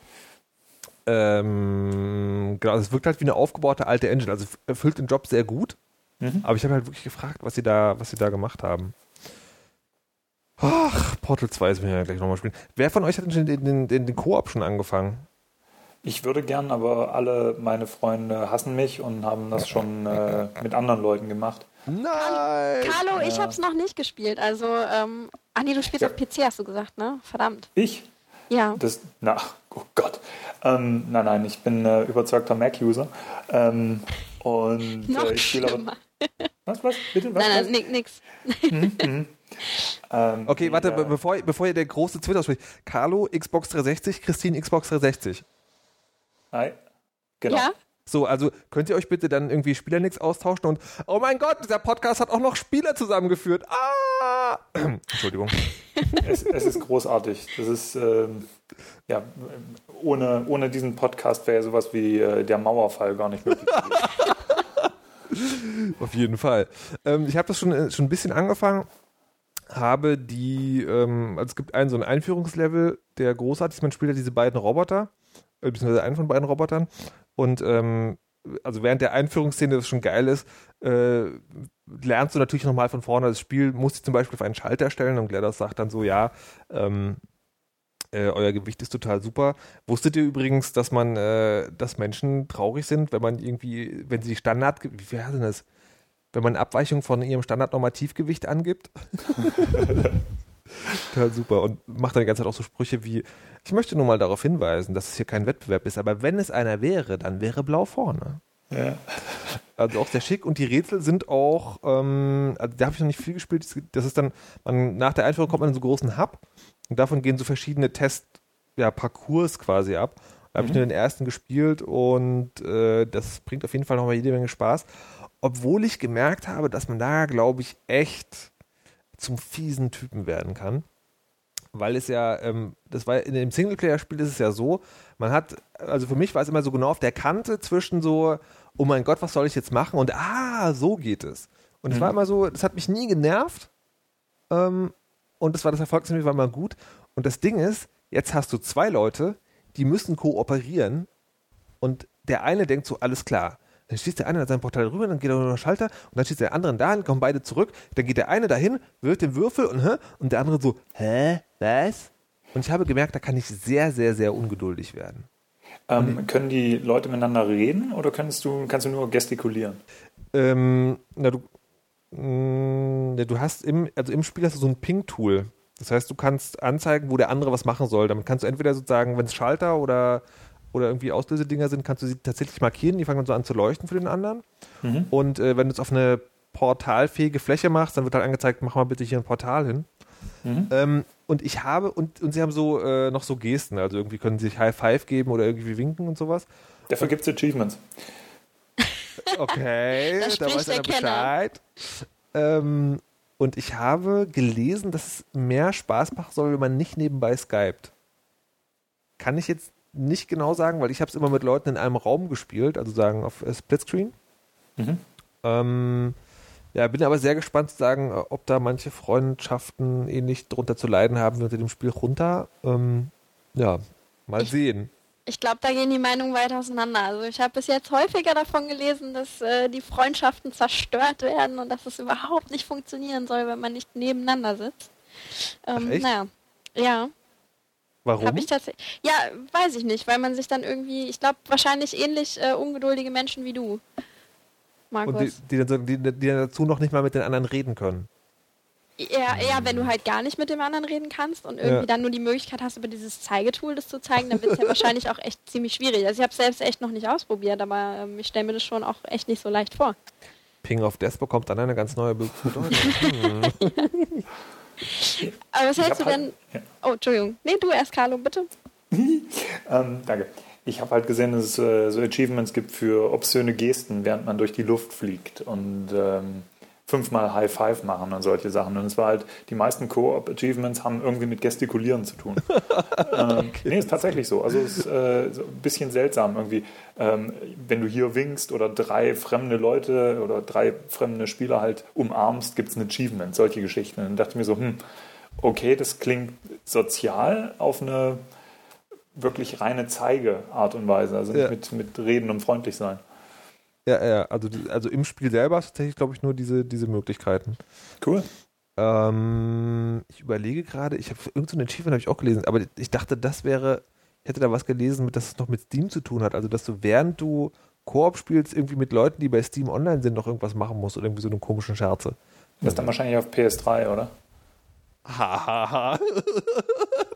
Ähm, genau, es wirkt halt wie eine aufgebaute alte Engine. Also erfüllt den Job sehr gut. Mhm. Aber ich habe halt wirklich gefragt, was sie da, was sie da gemacht haben. Ach, Portal 2 müssen wir ja gleich nochmal spielen. Wer von euch hat denn den, den, den, den Koop schon angefangen? Ich würde gern, aber alle meine Freunde hassen mich und haben das schon äh, mit anderen Leuten gemacht. Nein! Carlo, ich Ja. hab's noch nicht gespielt. Also, ähm, ah nee, du spielst Ja. auf PC, hast du gesagt, ne? Verdammt. Ich? Ja. Das, na, oh Gott. Ähm, nein, nein, ich bin äh, überzeugter Mac-User. Ähm, und Noch äh, ich spiele aber. Was, was? Bitte? Was, Nein, was? nein, nix, nix. Ähm, Okay, warte, die, be äh, bevor, bevor ihr der große Twitter spricht. Carlo, Xbox 360, Christine, Xbox 360. Hi. Genau. Ja? So, also könnt ihr euch bitte dann irgendwie Spielernix austauschen und oh mein Gott, dieser Podcast hat auch noch Spieler zusammengeführt. Ah! Entschuldigung. Es, es ist großartig. Das ist, ähm, ja, ohne, ohne diesen Podcast wäre sowas wie äh, der Mauerfall gar nicht möglich. Auf jeden Fall. Ähm, ich habe das schon, äh, schon ein bisschen angefangen, habe die, ähm, also es gibt einen so ein Einführungslevel, der großartig ist. Man spielt ja diese beiden Roboter, äh, beziehungsweise einen von beiden Robotern. Und ähm, also während der Einführungsszene, das schon geil ist, äh, lernst du natürlich nochmal von vorne. Das Spiel muss sich zum Beispiel auf einen Schalter stellen und GLaDOS sagt dann so, ja, ähm, äh, euer Gewicht ist total super. Wusstet ihr übrigens, dass man, äh, dass Menschen traurig sind, wenn man irgendwie, wenn sie Standard, wie heißt denn das? Wenn man Abweichung von ihrem Standardnormativgewicht angibt? total super. Und macht dann die ganze Zeit auch so Sprüche wie, ich möchte nur mal darauf hinweisen, dass es hier kein Wettbewerb ist, aber wenn es einer wäre, dann wäre blau vorne. ja. Also auch sehr schick und die Rätsel sind auch, ähm, also da habe ich noch nicht viel gespielt. Das ist dann, man, nach der Einführung kommt man in so einen großen Hub und davon gehen so verschiedene Test, ja, Parcours quasi ab. Da habe ich nur den ersten gespielt und äh, das bringt auf jeden Fall nochmal jede Menge Spaß. Obwohl ich gemerkt habe, dass man da, glaube ich, echt zum fiesen Typen werden kann. Weil es ja, ähm, das war in dem Singleplayer-Spiel ist es ja so, man hat, also für mich war es immer so genau auf der Kante zwischen so, oh mein Gott, was soll ich jetzt machen? Und ah, so geht es. Und es Mhm. war immer so, das hat mich nie genervt. Ähm, und das war das Erfolgsziel, war immer gut. Und das Ding ist, jetzt hast du zwei Leute, die müssen kooperieren. Und der eine denkt so, alles klar. Dann schießt der eine an seinem Portal rüber, dann geht er über den Schalter und dann schießt der andere dahin, kommen beide zurück. Dann geht der eine dahin, wirft den Würfel und, hä? und der andere so, hä? Was? Und ich habe gemerkt, da kann ich sehr, sehr, sehr ungeduldig werden. Ähm, können die Leute miteinander reden oder kannst du, kannst du nur gestikulieren? Ähm, na, du, mh, ja, du hast im, also im Spiel hast du so ein Ping-Tool. Das heißt, du kannst anzeigen, wo der andere was machen soll. Damit kannst du entweder sozusagen, wenn es Schalter oder, oder irgendwie Auslösedinger sind, kannst du sie tatsächlich markieren, die fangen dann so an zu leuchten für den anderen. Mhm. Und äh, wenn du es auf eine portalfähige Fläche machst, dann wird halt angezeigt, mach mal bitte hier ein Portal hin. Mhm. Ähm, und ich habe, und, und sie haben so äh, noch so Gesten, also irgendwie können sie sich High Five geben oder irgendwie winken und sowas. Dafür gibt es Achievements. Okay, Da weiß einer. Bescheid. Ähm, und ich habe gelesen, dass es mehr Spaß machen soll, wenn man nicht nebenbei skypt. Kann ich jetzt nicht genau sagen, weil ich habe es immer mit Leuten in einem Raum gespielt, also sagen auf äh, Splitscreen. Mhm. Ähm, ja, bin aber sehr gespannt zu sagen, äh, ob da manche Freundschaften ähnlich drunter zu leiden haben wie unter dem Spiel runter. Ähm, ja, mal Ich- sehen. Ich glaube, da gehen die Meinungen weit auseinander. Also ich habe bis jetzt häufiger davon gelesen, dass äh, die Freundschaften zerstört werden und dass es überhaupt nicht funktionieren soll, wenn man nicht nebeneinander sitzt. Ähm, Ach, echt? Naja, ja, Warum? ich tatsächlich. Ja, weiß ich nicht, weil man sich dann irgendwie, ich glaube, wahrscheinlich ähnlich äh, ungeduldige Menschen wie du, Markus. Und die, die, dann die, die dann dazu noch nicht mal mit den anderen reden können. Ja, eher, wenn du halt gar nicht mit dem anderen reden kannst und irgendwie Ja. dann nur die Möglichkeit hast, über dieses Zeigetool das zu zeigen, dann wird es ja wahrscheinlich auch echt ziemlich schwierig. Also ich habe es selbst echt noch nicht ausprobiert, aber ähm, ich stelle mir das schon auch echt nicht so leicht vor. Ping of Death bekommt dann eine ganz neue Be- Bedeutung. Aber was hältst du denn... halt- ja. Oh, Entschuldigung. Nee, du erst, Carlo, bitte. Ähm, danke. Ich habe halt gesehen, dass es äh, so Achievements gibt für obszöne Gesten, während man durch die Luft fliegt und ähm, fünfmal High Five machen und solche Sachen. Und es war halt, die meisten Co-op-Achievements haben irgendwie mit Gestikulieren zu tun. ähm, Nee, ist tatsächlich so. Also es ist äh, so ein bisschen seltsam irgendwie. Ähm, wenn du hier winkst oder drei fremde Leute oder drei fremde Spieler halt umarmst, gibt es ein Achievement, solche Geschichten. Und dann dachte ich mir so, hm, okay, das klingt sozial auf eine wirklich reine Zeige-Art und Weise, also nicht Ja. mit, mit Reden und freundlich sein. Ja, ja, also, also im Spiel selber ist tatsächlich, glaube ich, nur diese, diese Möglichkeiten. Cool. Ähm, ich überlege gerade, ich habe irgendein so Achievement habe ich auch gelesen, aber ich dachte, das wäre, ich hätte da was gelesen, mit, dass es noch mit Steam zu tun hat. Also, dass du während du Koop spielst, irgendwie mit Leuten, die bei Steam online sind, noch irgendwas machen musst oder irgendwie so eine komischen Scherze. Das ist dann wahrscheinlich auf PS3, oder? Hahaha.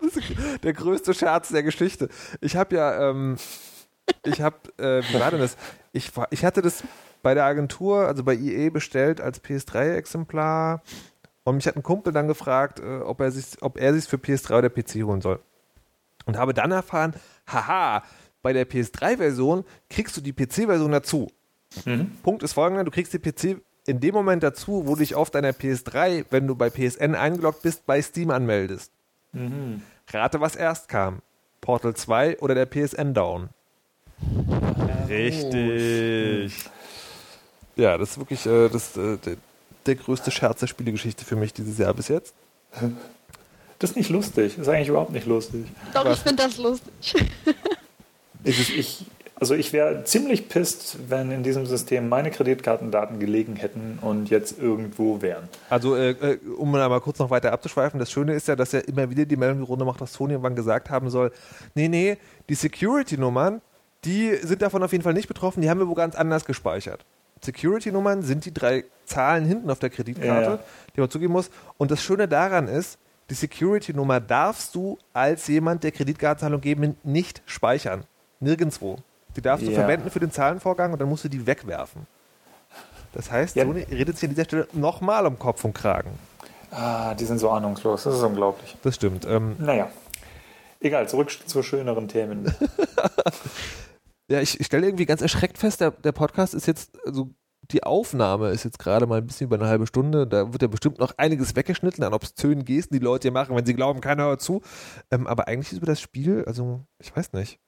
der größte Scherz der Geschichte. Ich habe ja, ähm, ich habe, äh, wie war denn das? Ich, ich hatte das bei der Agentur, also bei IE bestellt als PS3-Exemplar und mich hat ein Kumpel dann gefragt, äh, ob er sich, ob er sich für PS3 oder PC holen soll. Und habe dann erfahren, haha, bei der PS3-Version kriegst du die PC-Version dazu. Mhm. Punkt ist folgender, du kriegst die PC in dem Moment dazu, wo du dich auf deiner PS3, wenn du bei PSN eingeloggt bist, bei Steam anmeldest. Mhm. Rate, was erst kam. Portal 2 oder der PSN Down? Richtig. Ja, das ist wirklich äh, das, äh, der, der, größte Scherz der Spielegeschichte für mich dieses Jahr bis jetzt. Das ist nicht lustig. Das ist eigentlich überhaupt nicht lustig. Doch, ich finde das lustig. ich, ich, also ich wäre ziemlich pisst, wenn in diesem System meine Kreditkartendaten gelegen hätten und jetzt irgendwo wären. Also äh, äh um mal kurz noch weiter abzuschweifen, das Schöne ist ja, dass er immer wieder die Meldung die Runde macht, dass Sony irgendwann gesagt haben soll, nee, nee, die Security-Nummern, die sind davon auf jeden Fall nicht betroffen, die haben wir wo ganz anders gespeichert. Security-Nummern sind die drei Zahlen hinten auf der Kreditkarte, ja. die man zugeben muss. Und das Schöne daran ist, die Security-Nummer darfst du als jemand, der Kreditkartenzahlung geben, nicht speichern. Nirgendwo. Die darfst ja. du verwenden für den Zahlenvorgang und dann musst du die wegwerfen. Das heißt, ja. Sony redet sich an dieser Stelle nochmal um Kopf und Kragen. Ah, die sind so ahnungslos. Das ist unglaublich. Das stimmt. Ähm, naja. Egal, zurück zu schöneren Themen. ja, ich, ich stelle irgendwie ganz erschreckt fest, der, der Podcast ist jetzt, also die Aufnahme ist jetzt gerade mal ein bisschen über eine halbe Stunde. Da wird ja bestimmt noch einiges weggeschnitten an obszönen Gesten, die Leute hier machen, wenn sie glauben, keiner hört zu. Ähm, aber eigentlich ist über das Spiel, also ich weiß nicht.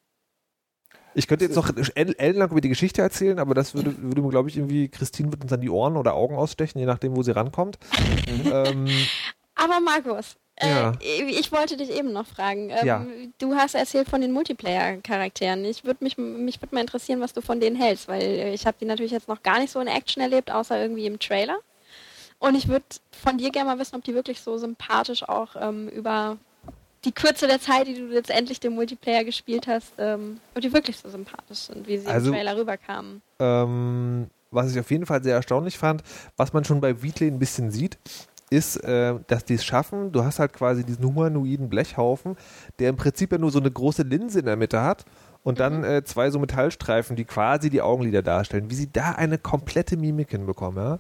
Ich könnte jetzt noch ellenlang über die Geschichte erzählen, aber das würde, würde mir, glaube ich, irgendwie, Christine wird uns dann die Ohren oder Augen ausstechen, je nachdem, wo sie rankommt. Mhm. ähm, aber Markus, äh, ja. ich wollte dich eben noch fragen. Ähm, ja. Du hast erzählt von den Multiplayer-Charakteren. Ich würde mich, mich würde mal interessieren, was du von denen hältst, weil ich habe die natürlich jetzt noch gar nicht so in Action erlebt, außer irgendwie im Trailer. Und ich würde von dir gerne mal wissen, ob die wirklich so sympathisch auch ähm, über die Kürze der Zeit, die du jetzt endlich den Multiplayer gespielt hast, ähm, ob die wirklich so sympathisch sind, wie sie also, im Trailer rüberkamen. Ähm, was ich auf jeden Fall sehr erstaunlich fand, was man schon bei Wheatley ein bisschen sieht, ist, äh, dass die es schaffen, du hast halt quasi diesen humanoiden Blechhaufen, der im Prinzip ja nur so eine große Linse in der Mitte hat und dann mhm. äh, zwei so Metallstreifen, die quasi die Augenlider darstellen, wie sie da eine komplette Mimik hinbekommen, ja.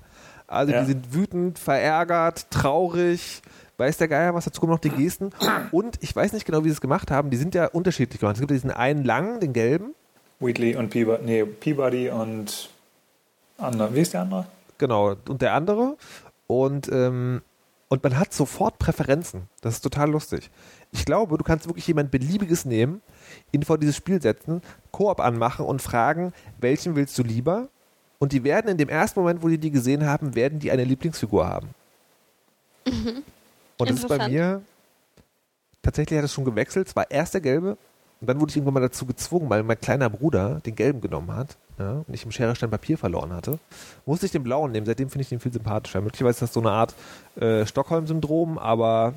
Also ja. die sind wütend, verärgert, traurig, weiß der Geier was, dazu kommen noch die Gesten. Und ich weiß nicht genau, wie sie es gemacht haben. Die sind ja unterschiedlich gemacht. Es gibt diesen einen langen, den gelben. Wheatley und Peabody, nee, Peabody und andere. Wie ist der andere? Genau, und der andere. Und, ähm, und man hat sofort Präferenzen. Das ist total lustig. Ich glaube, du kannst wirklich jemand beliebiges nehmen, ihn vor dieses Spiel setzen, Koop anmachen und fragen, welchen willst du lieber? Und die werden in dem ersten Moment, wo die die gesehen haben, werden die eine Lieblingsfigur haben. Mhm. Und das ist bei mir, tatsächlich hat es schon gewechselt. Es war erst der gelbe und dann wurde ich irgendwann mal dazu gezwungen, weil mein kleiner Bruder den gelben genommen hat ja, und ich im Scherestein Papier verloren hatte, musste ich den blauen nehmen. Seitdem finde ich den viel sympathischer. Möglicherweise ist das so eine Art äh, Stockholm-Syndrom, aber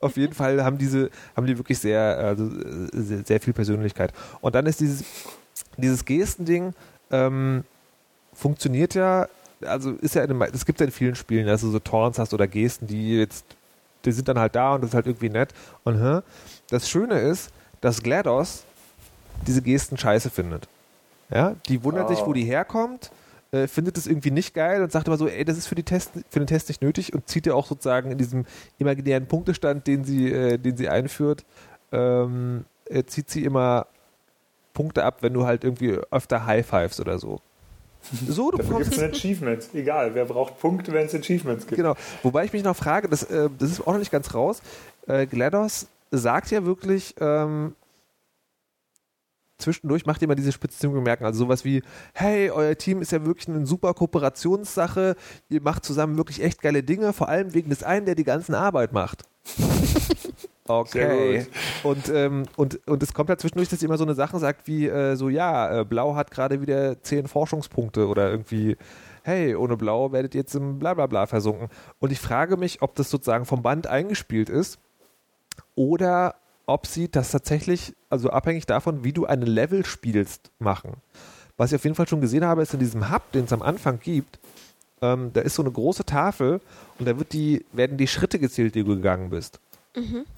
auf jeden Fall haben diese, haben die wirklich sehr, also sehr, sehr, viel Persönlichkeit. Und dann ist dieses, dieses Gestending, ähm, funktioniert ja, also ist ja, es gibt ja in vielen Spielen, dass du so Torns hast oder Gesten, die jetzt die sind dann halt da und das ist halt irgendwie nett. Und hä? das Schöne ist, dass GLaDOS diese Gesten scheiße findet. Ja, die wundert oh. sich, wo die herkommt, äh, findet es irgendwie nicht geil und sagt immer so, ey, das ist für, die Test, für den Test nicht nötig und zieht ja auch sozusagen in diesem imaginären Punktestand, den sie, äh, den sie einführt, ähm, äh, zieht sie immer Punkte ab, wenn du halt irgendwie öfter High Fives oder so. So, du Dafür gibt es ein Achievement. Egal, wer braucht Punkte, wenn es Achievements gibt. Genau. Wobei ich mich noch frage, das, äh, das ist auch noch nicht ganz raus. Äh, GLaDOS sagt ja wirklich, ähm, zwischendurch macht ihr mal diese Spitzzüge merken. Also sowas wie, hey, euer Team ist ja wirklich eine super Kooperationssache, ihr macht zusammen wirklich echt geile Dinge, vor allem wegen des einen, der die ganzen Arbeit macht. Okay. Und, ähm, und, und es kommt halt zwischendurch, dass sie immer so eine Sache sagt wie, äh, so ja, äh, Blau hat gerade wieder zehn Forschungspunkte oder irgendwie, hey, ohne Blau werdet ihr jetzt im Blablabla versunken. Und ich frage mich, ob das sozusagen vom Band eingespielt ist oder ob sie das tatsächlich, also abhängig davon, wie du ein Level spielst, machen. Was ich auf jeden Fall schon gesehen habe, ist in diesem Hub, den es am Anfang gibt, ähm, da ist so eine große Tafel und da wird die, werden die Schritte gezählt, die du gegangen bist.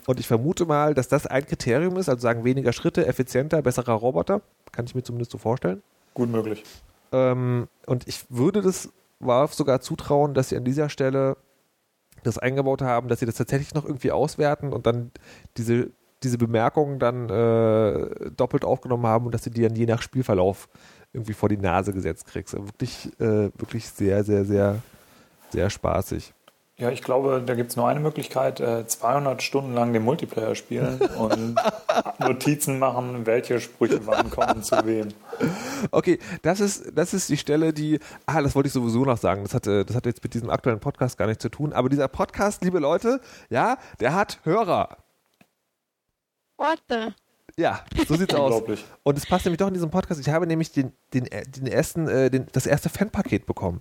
Und ich vermute mal, dass das ein Kriterium ist, also sagen weniger Schritte, effizienter, besserer Roboter. Kann ich mir zumindest so vorstellen. Gut möglich. Ähm, und ich würde das Valve sogar zutrauen, dass sie an dieser Stelle das eingebaut haben, dass sie das tatsächlich noch irgendwie auswerten und dann diese, diese Bemerkungen dann äh, doppelt aufgenommen haben und dass sie die dann je nach Spielverlauf irgendwie vor die Nase gesetzt kriegst. Also Wirklich, äh, wirklich sehr, sehr, sehr, sehr spaßig. Ja, ich glaube, da gibt es nur eine Möglichkeit, äh, 200 Stunden lang den Multiplayer spielen und Notizen machen, welche Sprüche wann kommen zu wem. Okay, das ist, das ist die Stelle, die, ah, das wollte ich sowieso noch sagen, das hatte, das hat jetzt mit diesem aktuellen Podcast gar nichts zu tun, aber dieser Podcast, liebe Leute, ja, der hat Hörer. What the? Ja, so sieht's aus. Unglaublich. Und es passt nämlich doch in diesem Podcast, ich habe nämlich den, den, den ersten, äh, den, das erste Fanpaket bekommen.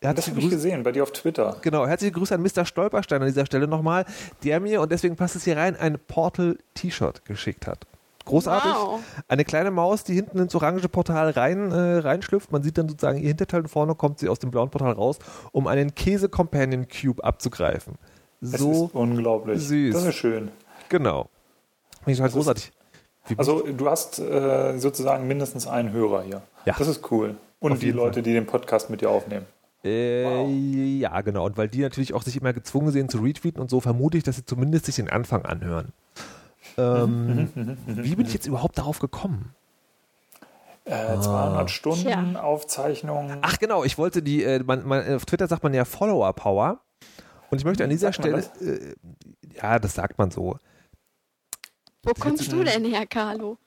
Das Herzliche habe ich gesehen bei dir auf Twitter. genau, herzliche Grüße an Mr. Stolperstein an dieser Stelle nochmal, der mir, und deswegen passt es hier rein, ein Portal-T-Shirt geschickt hat. Großartig. Wow. Eine kleine Maus, die hinten ins orange Portal rein, äh, reinschlüpft. Man sieht dann sozusagen ihr Hinterteil und vorne kommt sie aus dem blauen Portal raus, um einen Käse-Companion Cube abzugreifen. Das So, ist unglaublich. süß. Das ist schön. genau. Ich Das ist- großartig. Wie- Also du hast äh, sozusagen mindestens einen Hörer hier. Ja. Das ist cool. Und die Leute, die den Podcast mit dir aufnehmen. Äh, Wow. Ja, genau. Und weil die natürlich auch sich immer gezwungen sehen zu retweeten und so, vermute ich, dass sie zumindest sich den Anfang anhören. Ähm, wie bin ich jetzt überhaupt darauf gekommen? Äh, 200 Stunden Tja. Aufzeichnung. Ah. Ach genau, ich wollte die, äh, man, man, auf Twitter sagt man ja Follower Power. Und ich möchte an dieser Sagt man Stelle, äh, ja, das sagt man so. Wo kommst du denn her, Carlo?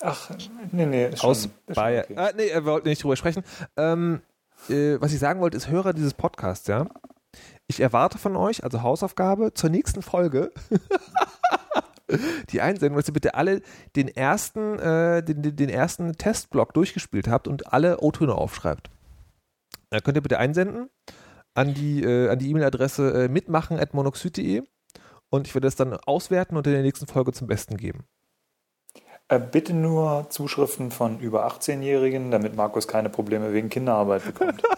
Ach, nee, nee. Ist schon, Aus ist schon Bayern. okay. Ah, nee, wir wollten nicht drüber sprechen. Ähm, äh, was ich sagen wollte, ist Hörer dieses Podcasts, ja. Ich erwarte von euch, also Hausaufgabe, zur nächsten Folge die Einsendung, dass ihr bitte alle den ersten, äh, den, den, den ersten Testblock durchgespielt habt und alle O-Töne aufschreibt. Da könnt ihr bitte einsenden an die äh, an die E-Mail-Adresse äh, mitmachen.monoxid.de und ich werde das dann auswerten und in der nächsten Folge zum Besten geben. Äh, bitte nur Zuschriften von über 18-Jährigen, damit Markus keine Probleme wegen Kinderarbeit bekommt. Ja,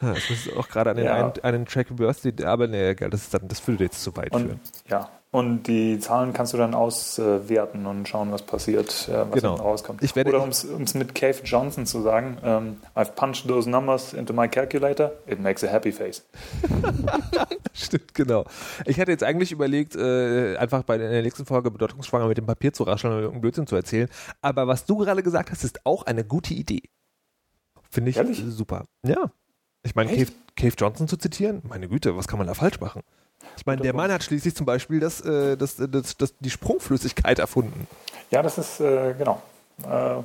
das ist auch gerade an den Ja. einen, einen Track Birthday, aber nee, das, ist dann, das würde jetzt zu weit Und führen. ja, und die Zahlen kannst du dann auswerten und schauen, was passiert, was Genau. rauskommt. Ich werde- Oder um es mit Cave Johnson zu sagen, ähm, I've punched those numbers into my calculator, it makes a happy face. Stimmt, genau. Ich hatte jetzt eigentlich überlegt, äh, einfach bei der nächsten Folge bedeutungsschwanger mit dem Papier zu rascheln und irgendeinen Blödsinn zu erzählen. Aber was du gerade gesagt hast, ist auch eine gute Idee. Finde ich Ehrlich? super. Ja. Ich meine, Cave? Cave Johnson zu zitieren, meine Güte, was kann man da falsch machen? Ich meine, der Mann hat schließlich zum Beispiel das, äh, das, das, das, die Sprungflüssigkeit erfunden. Ja, das ist, äh, genau, äh, äh,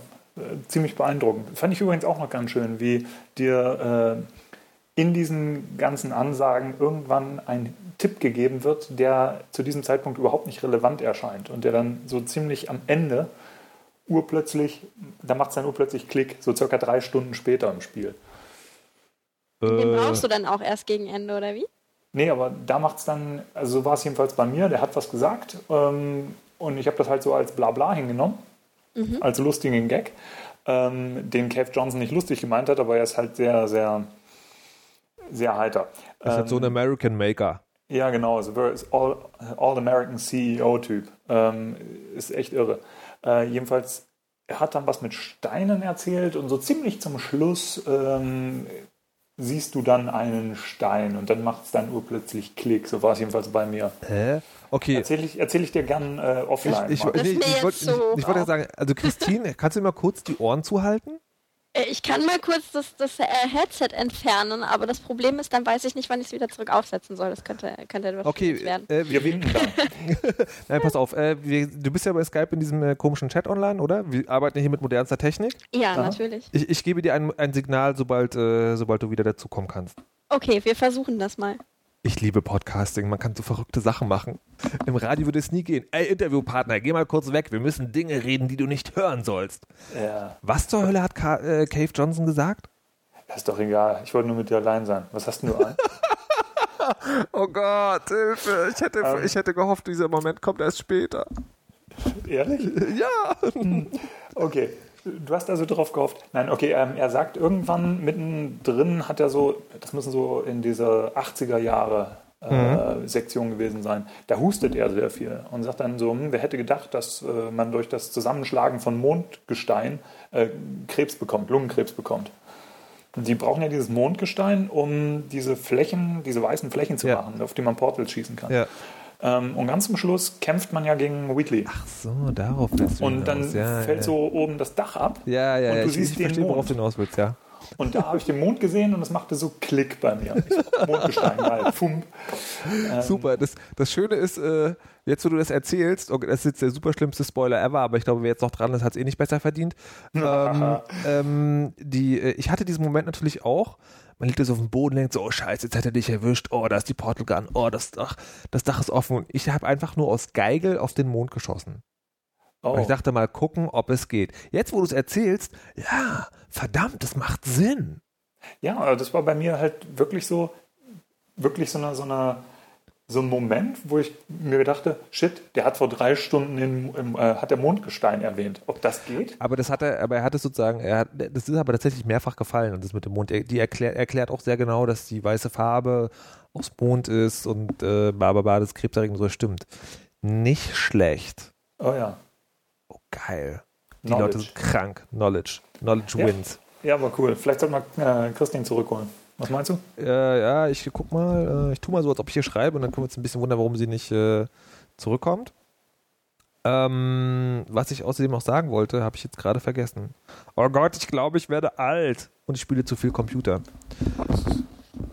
ziemlich beeindruckend. Fand ich übrigens auch noch ganz schön, wie dir äh, in diesen ganzen Ansagen irgendwann ein Tipp gegeben wird, der zu diesem Zeitpunkt überhaupt nicht relevant erscheint und der dann so ziemlich am Ende urplötzlich, da macht es dann urplötzlich Klick, so circa drei Stunden später im Spiel. Den Äh, brauchst du dann auch erst gegen Ende, oder wie? Nee, aber da macht es dann, also so war es jedenfalls bei mir, der hat was gesagt ähm, und ich habe das halt so als Blabla hingenommen, als lustigen Gag, ähm, den Cave Johnson nicht lustig gemeint hat, aber er ist halt sehr, sehr, sehr heiter. das ist halt so ein American Maker. Ja, genau, so ist All, All-American CEO-Typ. Ähm, ist echt irre. Äh, jedenfalls, er hat dann was mit Steinen erzählt und so ziemlich zum Schluss ähm, siehst du dann einen Stein und dann macht es dann urplötzlich Klick. So war es jedenfalls bei mir. Hä? Okay. Erzähle ich, erzähl ich dir gern äh, offline. Ich. Das nee, ich, jetzt wollte- so ich, ich wollte sagen, also Christine, kannst du mir mal kurz die Ohren zuhalten? Äh, Ich kann mal kurz das, das äh, Headset entfernen, aber das Problem ist, dann weiß ich nicht, wann ich es wieder zurück aufsetzen soll. Das könnte, könnte etwas Okay, werden. äh, Wir winken dann. Nein, pass auf. Äh, wir, du bist ja bei Skype in diesem äh, komischen Chat online, oder? Wir arbeiten hier mit modernster Technik. Ja, Aha. natürlich. Ich, ich gebe dir ein, ein Signal, sobald, äh, sobald du wieder dazukommen kannst. Okay, wir versuchen das mal. Ich liebe Podcasting. Man kann so verrückte Sachen machen. Im Radio würde es nie gehen. Ey, Interviewpartner, geh mal kurz weg. Wir müssen Dinge reden, die du nicht hören sollst. Ja, Was zur Hölle hat Ka äh, Cave Johnson gesagt? ist doch egal. Ich wollte nur mit dir allein sein. Was hast denn du an? Oh Gott, Hilfe. Ich hätte, Ähm. ich hätte gehofft, dieser Moment kommt erst später. Ehrlich? Ja. Okay. Du hast also darauf gehofft. Nein, okay, ähm, er sagt irgendwann mittendrin hat er so, das müssen so in diese 80er Jahre äh, Sektion gewesen sein. Da hustet er sehr viel und sagt dann so, hm, wer hätte gedacht, dass äh, man durch das Zusammenschlagen von Mondgestein äh, Krebs bekommt, Lungenkrebs bekommt. Und die brauchen ja dieses Mondgestein, um diese Flächen, diese weißen Flächen zu Ja. machen, auf die man Portals schießen kann. ja. Ähm, und ganz zum Schluss kämpft man ja gegen Wheatley. Ach so, darauf willst du Und dann ja, fällt ja. so oben das Dach ab. Ja, ja, und du ich, siehst ich den verstehe, worauf Mond. du hinaus willst, ja. Und da habe ich den Mond gesehen und es machte so Klick bei mir. So, Mondgestein, geil, Fump. Ähm, Super. Das, das Schöne ist, äh, jetzt wo du das erzählst, okay, das ist jetzt der super schlimmste Spoiler ever, aber ich glaube, wer jetzt noch dran ist, hat es eh nicht besser verdient. ähm, ähm, die, äh, ich hatte diesen Moment natürlich auch. Man liegt so auf dem Boden, denkt so, oh scheiße, jetzt hat er dich erwischt, oh, da ist die Portal Gun, oh, das Dach, das Dach ist offen. Und ich habe einfach nur aus Geigel auf den Mond geschossen. Oh, Und ich dachte mal gucken, ob es geht. Jetzt, wo du es erzählst, ja, verdammt, das macht Sinn. ja, aber das war bei mir halt wirklich so, wirklich so eine, so eine, so ein Moment, wo ich mir dachte, shit, der hat vor drei Stunden in, im, äh, hat der Mondgestein erwähnt. Ob das geht? Aber das hat er, aber er hat es sozusagen, er hat, das ist aber tatsächlich mehrfach gefallen und das mit dem Mond. Er- Die erklärt, erklärt auch sehr genau, dass die weiße Farbe aus Mond ist und äh, bla, das Krebserregend so stimmt. Nicht schlecht. Oh ja. Oh, geil. Die Knowledge. Leute sind krank. Knowledge. Knowledge Ja. wins. Ja, aber cool. Vielleicht sollte man äh, Christine zurückholen. Was meinst du? Äh, ja, ich guck mal, äh, ich tu mal so, als ob ich hier schreibe und dann können wir uns ein bisschen wundern, warum sie nicht äh, zurückkommt. Ähm, was ich außerdem noch sagen wollte, habe ich jetzt gerade vergessen. Oh Gott, ich glaube, ich werde alt und ich spiele zu viel Computer.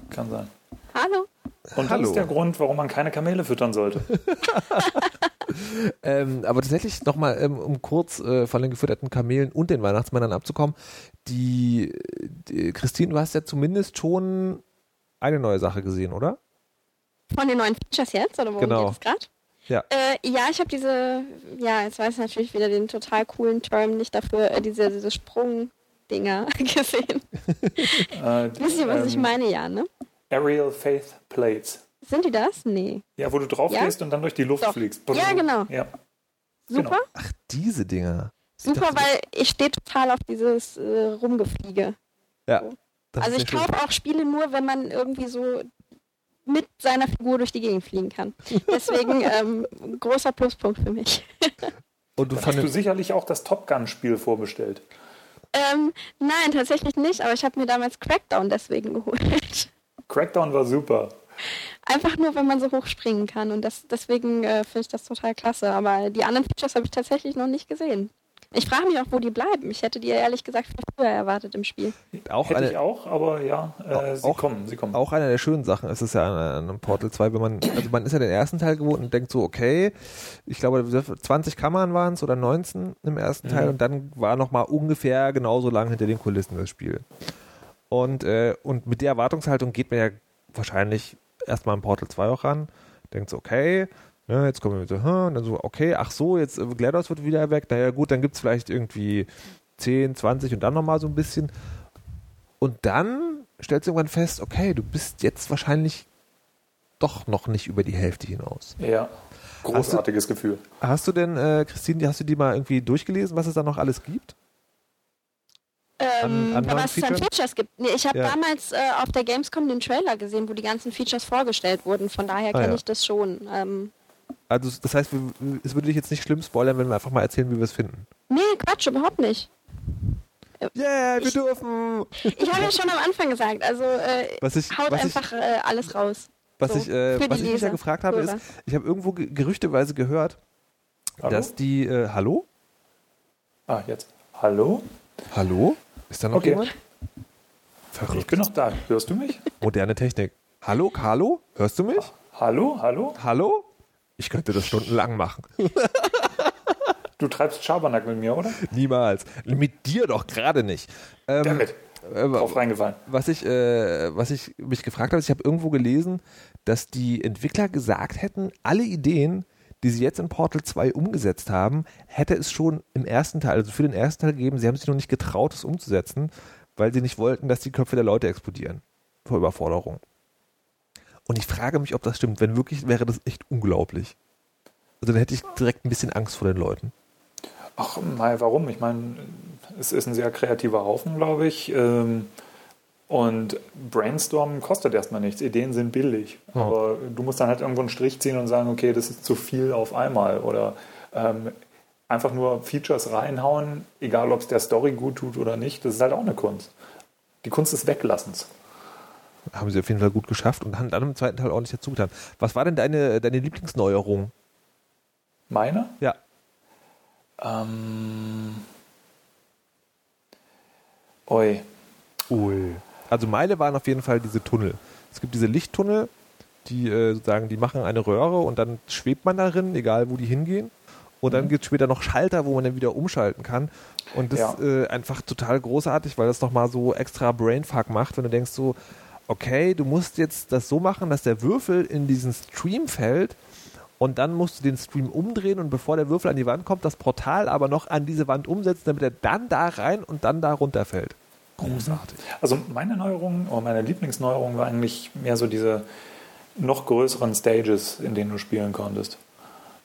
Kann sein. Hallo. Und Hallo. das ist der Grund, warum man keine Kamele füttern sollte. Ähm, aber tatsächlich nochmal, ähm, um kurz äh, von den gefütterten Kamelen und den Weihnachtsmännern abzukommen, die, die Christine, du hast ja zumindest schon eine neue Sache gesehen, oder? Von den neuen Features jetzt, oder worum Genau. geht es gerade? Ja. Äh, ja, ich habe diese, ja, jetzt weiß ich natürlich wieder den total coolen Term nicht dafür, äh, diese, diese Sprungdinger gesehen. Äh, Wisst ihr, was ich ähm, meine, ja, ne? Aerial Faith Plates. Sind die das? Nee. Ja, wo du drauf Ja? gehst und dann durch die Luft Doch. fliegst. Ja, genau. Ja. Super, Genau. Ach, diese Dinger. Ich super, dachte, weil ich stehe total auf dieses äh, Rumgefliege. Ja. das also ich kaufe auch Spiele nur, wenn man irgendwie so mit seiner Figur durch die Gegend fliegen kann. Deswegen ähm, großer Pluspunkt für mich. Und du hast du sicherlich auch das Top Gun-Spiel vorbestellt. Ähm, nein, tatsächlich nicht, aber ich habe mir damals Crackdown deswegen geholt. Crackdown war super. Einfach nur, wenn man so hoch springen kann. Und das, deswegen äh, finde ich das total klasse. Aber die anderen Features habe ich tatsächlich noch nicht gesehen. Ich frage mich auch, wo die bleiben. Ich hätte die ja ehrlich gesagt viel früher erwartet im Spiel. auch, Hätte ich eine, auch, aber ja, äh, sie Auch- kommen, sie kommen. auch einer der schönen Sachen ist es ja an, an einem Portal 2, wenn man, also man ist ja den ersten Teil gewohnt und denkt so, okay, ich glaube 20 Kammern waren es oder 19 im ersten Teil Mhm. und dann war noch mal ungefähr genauso lang hinter den Kulissen das Spiel. Und, äh, und mit der Erwartungshaltung geht man ja wahrscheinlich erstmal an Portal 2 auch ran, denkt so, okay, ja, jetzt kommen wir mit so, hm, und dann so, okay, ach so, jetzt äh, GLaDOS wird wieder erweckt, naja gut, dann gibt es vielleicht irgendwie 10, 20 und dann nochmal so ein bisschen. Und dann stellst du irgendwann fest, okay, du bist jetzt wahrscheinlich doch noch nicht über die Hälfte hinaus. Ja, großartiges Gefühl. Hast du denn, äh, Christine, hast du die mal irgendwie durchgelesen, was es da noch alles gibt? Ähm, an neuen was es an Features? Gibt. Nee, ich habe Ja. damals äh, auf der Gamescom den Trailer gesehen, wo die ganzen Features vorgestellt wurden. Von daher Ah, kenne ja. ich das schon. Ähm, Also das heißt, es würde dich jetzt nicht schlimm spoilern, wenn wir einfach mal erzählen, wie wir es finden. nee, Quatsch, überhaupt nicht. Yeah, wir Ich- dürfen! Ich habe ja schon am Anfang gesagt, also äh, Was ich, haut was ich, einfach äh, alles raus. was so, ich, äh, was ich mich ja gefragt habe, ist, Hörer. ich habe irgendwo ge gerüchteweise gehört, Hallo? dass die, äh, hallo? Ah, jetzt. Hallo? Hallo? Ist da noch Okay. jemand? Ich Verrückt. bin noch da. Hörst du mich? Moderne Technik. Hallo, Carlo? Hörst du mich? Hallo? Hallo? Hallo? Ich könnte das stundenlang machen. Du treibst Schabernack mit mir, oder? Niemals. Mit dir doch gerade nicht. Ähm, Damit. Äh, drauf reingefallen. was ich, äh, was ich mich gefragt habe, ist, ich habe irgendwo gelesen, dass die Entwickler gesagt hätten, alle Ideen, die sie jetzt in Portal 2 umgesetzt haben, hätte es schon im ersten Teil, also für den ersten Teil gegeben, sie haben sich noch nicht getraut, es umzusetzen, weil sie nicht wollten, dass die Köpfe der Leute explodieren. Vor Überforderung. Und ich frage mich, ob das stimmt. Wenn wirklich, wäre das echt unglaublich. Also dann hätte ich direkt ein bisschen Angst vor den Leuten. Ach, mal, warum? Ich meine, es ist ein sehr kreativer Haufen, glaube ich. Ähm, und Brainstormen kostet erstmal nichts. Ideen sind billig. Ja. Aber du musst dann halt irgendwo einen Strich ziehen und sagen, okay, das ist zu viel auf einmal. Oder ähm, einfach nur Features reinhauen, egal ob es der Story gut tut oder nicht. Das ist halt auch eine Kunst. Die Kunst des Weglassens. Haben sie auf jeden Fall gut geschafft und haben dann im zweiten Teil ordentlich dazu getan. Was war denn deine, deine Lieblingsneuerung? Meine? Ja. Ähm. Oi. Ui. Also meine waren auf jeden Fall diese Tunnel. Es gibt diese Lichttunnel, die äh, sozusagen, die machen eine Röhre und dann schwebt man darin, egal wo die hingehen. Und dann gibt es später noch Schalter, wo man dann wieder umschalten kann. Und das Ja. ist äh, einfach total großartig, weil das nochmal so extra Brainfuck macht, wenn du denkst so, okay, du musst jetzt das so machen, dass der Würfel in diesen Stream fällt und dann musst du den Stream umdrehen und bevor der Würfel an die Wand kommt, das Portal aber noch an diese Wand umsetzen, damit er dann da rein und dann da runterfällt. Großartig. Also meine Neuerung oder meine Lieblingsneuerung war eigentlich mehr so diese noch größeren Stages, in denen du spielen konntest.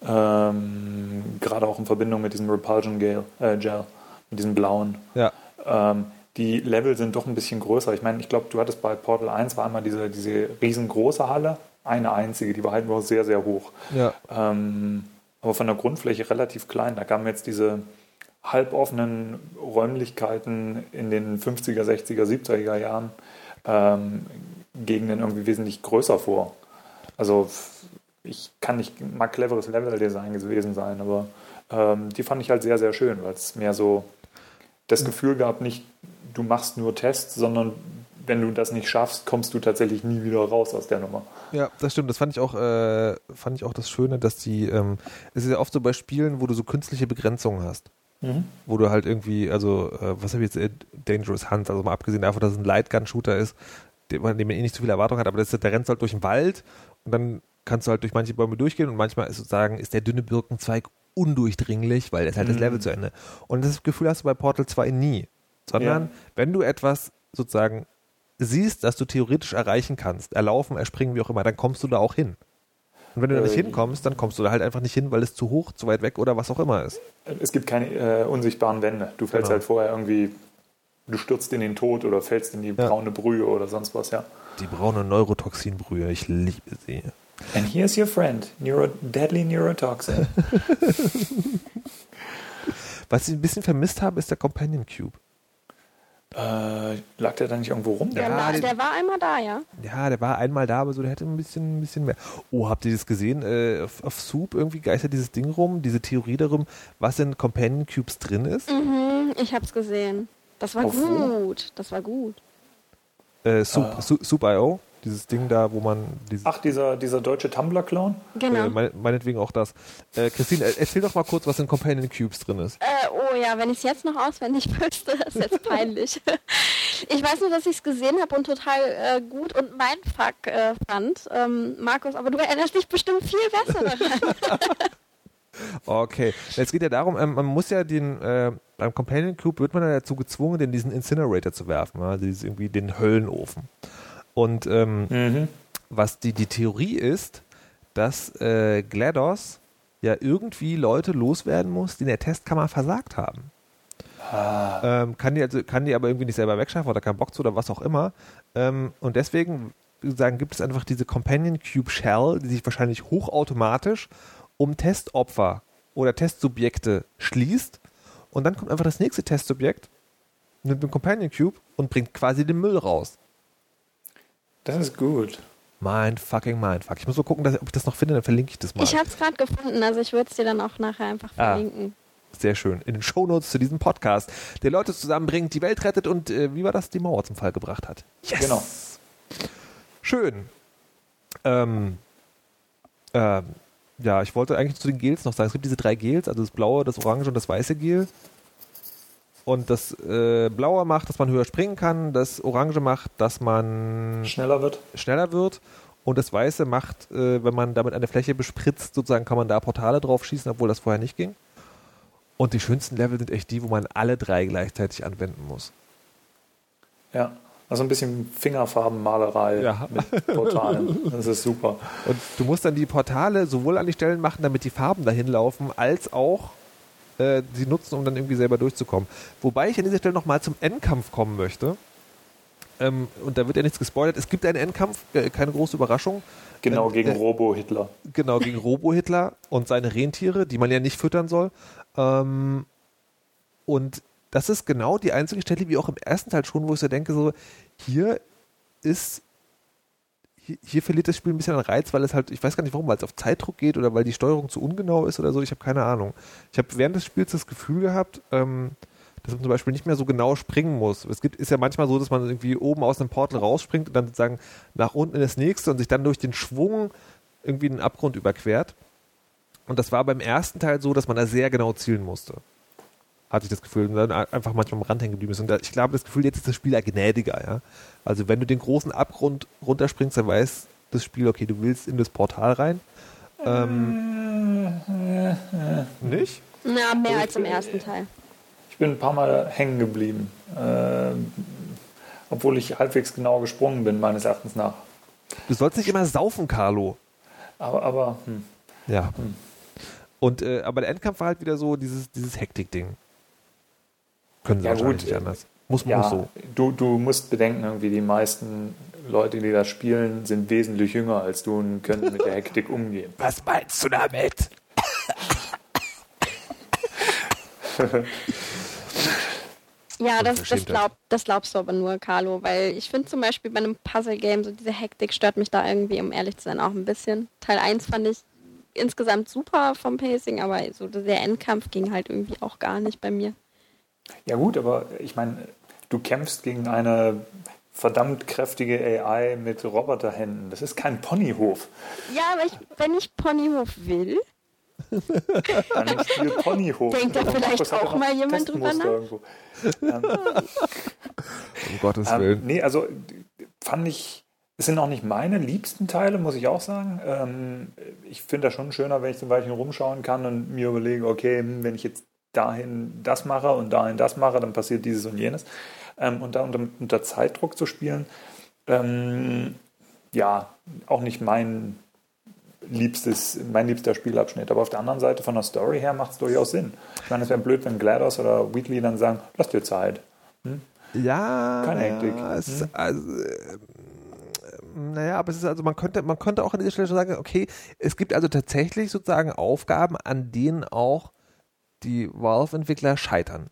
Ähm, gerade auch in Verbindung mit diesem Repulsion Gel, äh, Gel mit diesem blauen. Ja. Ähm, die Level sind doch ein bisschen größer. Ich meine, ich glaube, du hattest bei Portal 1 war einmal diese, diese riesengroße Halle, eine einzige, die war halt nur sehr, sehr hoch. Ja. Ähm, aber von der Grundfläche relativ klein. Da kamen jetzt diese halboffenen Räumlichkeiten in den 50er, 60er, 70er Jahren ähm, Gegenden irgendwie wesentlich größer vor. Also ich kann nicht mal cleveres Level-Design gewesen sein, aber ähm, die fand ich halt sehr, sehr schön, weil es mehr so das Gefühl gab, nicht du machst nur Tests, sondern wenn du das nicht schaffst, kommst du tatsächlich nie wieder raus aus der Nummer. Ja, das stimmt. Das fand ich auch, äh, fand ich auch das Schöne, dass die, ähm, es ist ja oft so bei Spielen, wo du so künstliche Begrenzungen hast. Wo du halt irgendwie, also, äh, was habe ich jetzt, äh, Dangerous Hunt, also mal abgesehen davon, dass es ein Lightgun-Shooter ist, dem man, dem man eh nicht so viel Erwartung hat, aber das ist, der rennt halt durch den Wald und dann kannst du halt durch manche Bäume durchgehen und manchmal ist sozusagen, ist der dünne Birkenzweig undurchdringlich, weil das halt das Mhm. Level zu Ende. Und das Gefühl hast du bei Portal 2 nie. Sondern, Ja. wenn du etwas sozusagen siehst, dass du theoretisch erreichen kannst, erlaufen, erspringen, wie auch immer, dann kommst du da auch hin. Und wenn du da nicht Äh, hinkommst, dann kommst du da halt einfach nicht hin, weil es zu hoch, zu weit weg oder was auch immer ist. Es gibt keine äh, unsichtbaren Wände. Du fällst Genau. halt vorher irgendwie, du stürzt in den Tod oder fällst in die Ja. braune Brühe oder sonst was, ja. Die braune Neurotoxinbrühe, ich liebe sie. And here's your friend, Neuro Deadly Neurotoxin. Was ich ein bisschen vermisst habe, ist der Companion Cube. Äh, lag der da nicht irgendwo rum? Der, Ja, war, den- der war einmal da, ja. Ja, der war einmal da, aber so, der hätte ein bisschen, ein bisschen mehr. Oh, habt ihr das gesehen? Äh, auf, auf Soup irgendwie geistert dieses Ding rum, diese Theorie darum, was in Companion Cubes drin ist. Mhm, ich hab's gesehen. Das war Auf wo? gut. Das war gut. Äh, Soup, Ah. Soup, Soup.io, dieses Ding da, wo man Ach, dieser, dieser deutsche Tumblr-Clown? Genau. äh, mein, meinetwegen auch das. Äh, Christine, äh, erzähl doch mal kurz, was in Companion Cubes drin ist. Äh, oh ja, wenn ich es jetzt noch auswendig wüsste, ist jetzt peinlich. ich weiß nur, dass ich es gesehen habe und total äh, gut und mein Fuck äh, fand. Ähm, Markus, aber du erinnerst dich bestimmt viel besser daran. Okay, es geht ja darum, ähm, man muss ja den, äh, beim Companion Cube wird man ja dazu gezwungen, den diesen Incinerator zu werfen, also irgendwie den Höllenofen. Und ähm, Mhm. was die, die Theorie ist, dass äh, GLaDOS ja irgendwie Leute loswerden muss, die in der Testkammer versagt haben. Ah, Ähm, kann, die also, kann die aber irgendwie nicht selber wegschaffen oder keinen Bock zu oder was auch immer. Ähm, und deswegen sagen, gibt es einfach diese Companion Cube Shell, die sich wahrscheinlich hochautomatisch um Testopfer oder Testsubjekte schließt. Und dann kommt einfach das nächste Testsubjekt mit dem Companion Cube und bringt quasi den Müll raus. Das ist gut. Mind fucking Mindfuck. Ich muss mal gucken, dass, ob ich das noch finde, dann verlinke ich das mal. ich habe es gerade gefunden, also ich würde es dir dann auch nachher einfach Ah. verlinken. Sehr schön. In den Shownotes zu diesem Podcast, der Leute zusammenbringt, die Welt rettet und äh, wie war das, die Mauer zum Fall gebracht hat. Yes! Genau. Schön. Ähm, ähm, ja, ich wollte eigentlich zu den Gels noch sagen, es gibt diese drei Gels, also das blaue, das orange und das weiße Gel. Und das äh, Blaue macht, dass man höher springen kann. Das Orange macht, dass man Schneller wird. schneller wird. Und das Weiße macht, äh, wenn man damit eine Fläche bespritzt, sozusagen kann man da Portale drauf schießen, obwohl das vorher nicht ging. Und die schönsten Level sind echt die, wo man alle drei gleichzeitig anwenden muss. Ja. Also ein bisschen Fingerfarbenmalerei Ja. mit Portalen. Das ist super. Und du musst dann die Portale sowohl an die Stellen machen, damit die Farben dahin laufen, als auch äh, sie nutzen, um dann irgendwie selber durchzukommen. Wobei ich an dieser Stelle nochmal zum Endkampf kommen möchte. Ähm, und da wird ja nichts gespoilert. Es gibt einen Endkampf, äh, keine große Überraschung. Genau, gegen äh, Robo-Hitler. Genau, gegen Robo-Hitler und seine Rentiere, die man ja nicht füttern soll. Ähm, und das ist genau die einzige Stelle, wie auch im ersten Teil schon, wo ich so denke, so, hier ist, hier, verliert das Spiel ein bisschen an Reiz, weil es halt, ich weiß gar nicht warum, weil es auf Zeitdruck geht oder weil die Steuerung zu ungenau ist oder so, ich habe keine Ahnung. Ich habe während des Spiels das Gefühl gehabt, ähm, dass man zum Beispiel nicht mehr so genau springen muss. Es gibt, ist ja manchmal so, dass man irgendwie oben aus einem Portal rausspringt und dann sozusagen nach unten in das nächste und sich dann durch den Schwung irgendwie einen Abgrund überquert. Und das war beim ersten Teil so, dass man da sehr genau zielen musste. Hatte ich das Gefühl. Und dann einfach manchmal am Rand hängen geblieben ist. Und ich glaube, das Gefühl, jetzt ist das Spiel ja gnädiger, ja. Also wenn du den großen Abgrund runterspringst, dann weiß das Spiel, okay, du willst in das Portal rein. Ähm, nicht? Na, mehr Also als im ich- ersten Teil. Ich bin ein paar Mal hängen geblieben. Ähm, obwohl ich halbwegs genau gesprungen bin, meines Erachtens nach. Du sollst nicht immer saufen, Carlo. Aber, aber hm. Ja. Und äh, aber der Endkampf war halt wieder so dieses, dieses Hektik-Ding. Können sie Ja, wahrscheinlich gut, nicht anders. Muss man ja, auch so. du, du musst bedenken, irgendwie die meisten Leute, die das spielen, sind wesentlich jünger als du und können mit der Hektik umgehen. Was meinst du damit? Ja, das, das, glaub, das glaubst du aber nur, Carlo, weil ich finde zum Beispiel bei einem Puzzle-Game, so diese Hektik stört mich da irgendwie, um ehrlich zu sein, auch ein bisschen. Teil 1 fand ich insgesamt super vom Pacing, aber so der Endkampf ging halt irgendwie auch gar nicht bei mir. Ja gut, aber ich meine, du kämpfst gegen eine verdammt kräftige AI mit Roboterhänden. Das ist kein Ponyhof. Ja, aber ich, wenn ich Ponyhof will, Dann spiel Ponyhof. Denkt da vielleicht Markus auch mal jemand drüber nach? irgendwo. Ähm, Um Gottes Ähm, Willen. nee, also fand ich, es sind auch nicht meine liebsten Teile, muss ich auch sagen. Ähm, ich finde das schon schöner, wenn ich zum Beispiel rumschauen kann und mir überlege, okay, hm, wenn ich jetzt dahin das mache und dahin das mache, dann passiert dieses und jenes. Ähm, und da unter, unter Zeitdruck zu spielen, ähm, ja, auch nicht mein liebstes, mein liebster Spielabschnitt. Aber auf der anderen Seite von der Story her macht es durchaus Sinn. Ich meine, es wäre blöd, wenn GLaDOS oder Wheatley dann sagen, lass dir Zeit. Ja, Keine Hektik. ja, es Hm? also, äh, naja, aber es ist also, man könnte, man könnte auch an dieser Stelle schon sagen, okay, es gibt also tatsächlich sozusagen Aufgaben, an denen auch die Valve-Entwickler scheitern.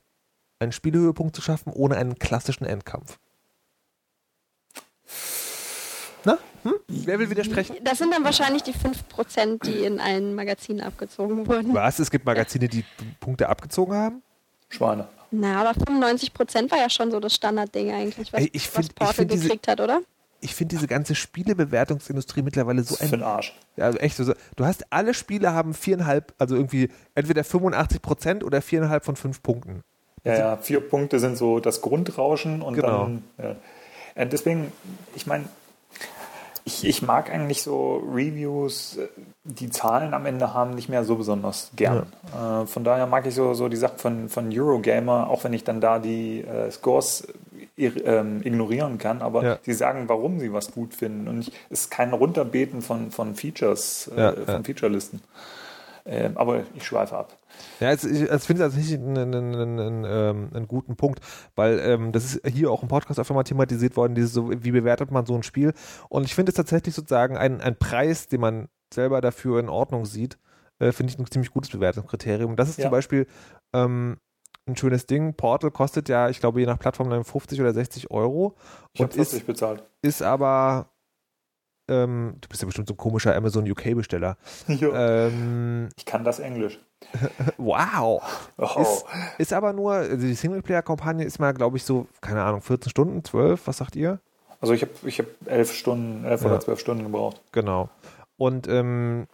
Einen Spielhöhepunkt zu schaffen, ohne einen klassischen Endkampf. Na? Hm? Wer will widersprechen? das sind dann wahrscheinlich die 5%, die in allen Magazinen abgezogen wurden. Was? Es gibt Magazine, die Punkte abgezogen haben? Schweine. Na, aber 95% war ja schon so das Standardding eigentlich, was, Ey, ich find- was Portal find diese- gekriegt hat, oder? Ich finde diese ganze Spielebewertungsindustrie mittlerweile so Das ist für ein den Arsch. Ja, also echt, also, du hast alle Spiele haben viereinhalb, also irgendwie entweder 85 Prozent oder viereinhalb von fünf Punkten. Ja, ja, vier Punkte sind so das Grundrauschen und Genau. dann. Ja. Deswegen, ich meine, ich, ich mag eigentlich so Reviews, äh, die Zahlen am Ende haben, nicht mehr so besonders gern. Äh, von daher mag ich so, so die Sachen von, von Eurogamer, auch wenn ich dann da die äh, Scores ähm, ignorieren kann, aber Ja. sie sagen, warum sie was gut finden. Und ich, es ist kein Runterbeten von, von Features, äh, Ja, von ja. Featurelisten. Ähm, aber ich schweife ab. Ja, es, ich also finde es also nicht einen, einen, einen, einen, ähm, einen guten Punkt, weil ähm, das ist hier auch im Podcast öfter mal thematisiert worden, dieses so, wie bewertet man so ein Spiel. Und ich finde es tatsächlich sozusagen ein, ein Preis, den man selber dafür in Ordnung sieht, äh, finde ich ein ziemlich gutes Bewertungskriterium. Das ist Ja. zum Beispiel ähm, ein schönes Ding. Portal kostet ja, ich glaube, je nach Plattform dann 50 oder 60 Euro. Ich habe Und ist- 40 bezahlt. ist aber ähm, du bist ja bestimmt so ein komischer Amazon UK-Besteller. Ähm, Ich kann das Englisch. wow. Oh. Ist, ist aber nur, also die Singleplayer-Kampagne ist mal, glaube ich, so, keine Ahnung, 14 Stunden, 12, was sagt ihr? Also ich habe ich hab elf Stunden, elf Ja. oder zwölf Stunden gebraucht. Genau. Und ähm,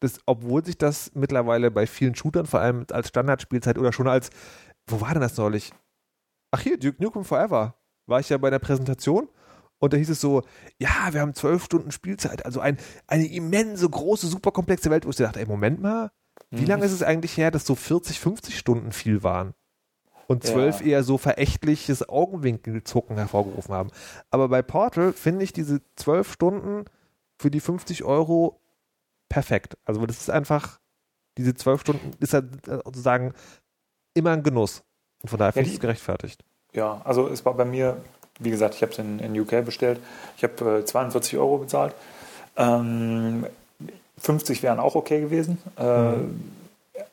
das, obwohl sich das mittlerweile bei vielen Shootern, vor allem als Standardspielzeit oder schon als, wo war denn das neulich? Ach hier, Duke Nukem Forever. War ich ja bei der Präsentation und da hieß es so, ja, wir haben zwölf Stunden Spielzeit, also ein, eine immense, große, super komplexe Welt, wo ich dachte, ey, Moment mal, wie Mhm. lange ist es eigentlich her, dass so 40, 50 Stunden viel waren? Und zwölf Ja. eher so verächtliches Augenwinkelzucken hervorgerufen haben. Aber bei Portal finde ich diese zwölf Stunden für die 50 Euro perfekt. Also das ist einfach, diese zwölf Stunden ist äh, sozusagen immer ein Genuss. Und von daher finde ich es gerechtfertigt. Ja, also es war bei mir, wie gesagt, ich habe es in, in UK bestellt. Ich habe äh, 42 Euro bezahlt. Ähm, 50 wären auch okay gewesen. Äh,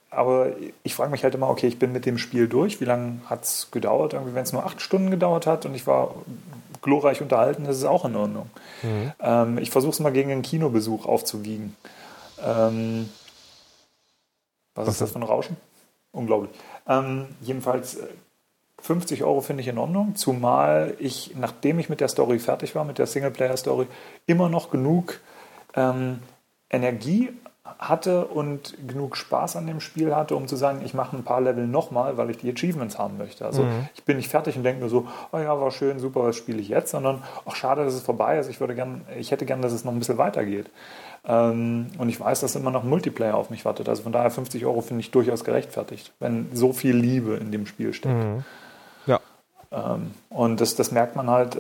Aber ich frage mich halt immer, okay, ich bin mit dem Spiel durch. Wie lange hat es gedauert? Irgendwie, wenn es nur acht Stunden gedauert hat und ich war glorreich unterhalten, das ist auch in Ordnung. Ähm, ich versuche es mal gegen einen Kinobesuch aufzuwiegen. Ähm, was, Was ist das für ein Rauschen? Unglaublich. Ähm, jedenfalls äh, 50 Euro finde ich in Ordnung, zumal ich, nachdem ich mit der Story fertig war, mit der Singleplayer-Story, immer noch genug ähm, Energie hatte und genug Spaß an dem Spiel hatte, um zu sagen, ich mache ein paar Level nochmal, weil ich die Achievements haben möchte. Also ich bin nicht fertig und denke nur so, oh ja, war schön, super, was spiele ich jetzt, sondern auch schade, dass es vorbei ist. Ich würde gern, ich hätte gern, dass es noch ein bisschen weitergeht. Ähm, und ich weiß, dass immer noch Multiplayer auf mich wartet. Also von daher 50 Euro finde ich durchaus gerechtfertigt, wenn so viel Liebe in dem Spiel steckt. Ja. Ähm, und das, das merkt man halt.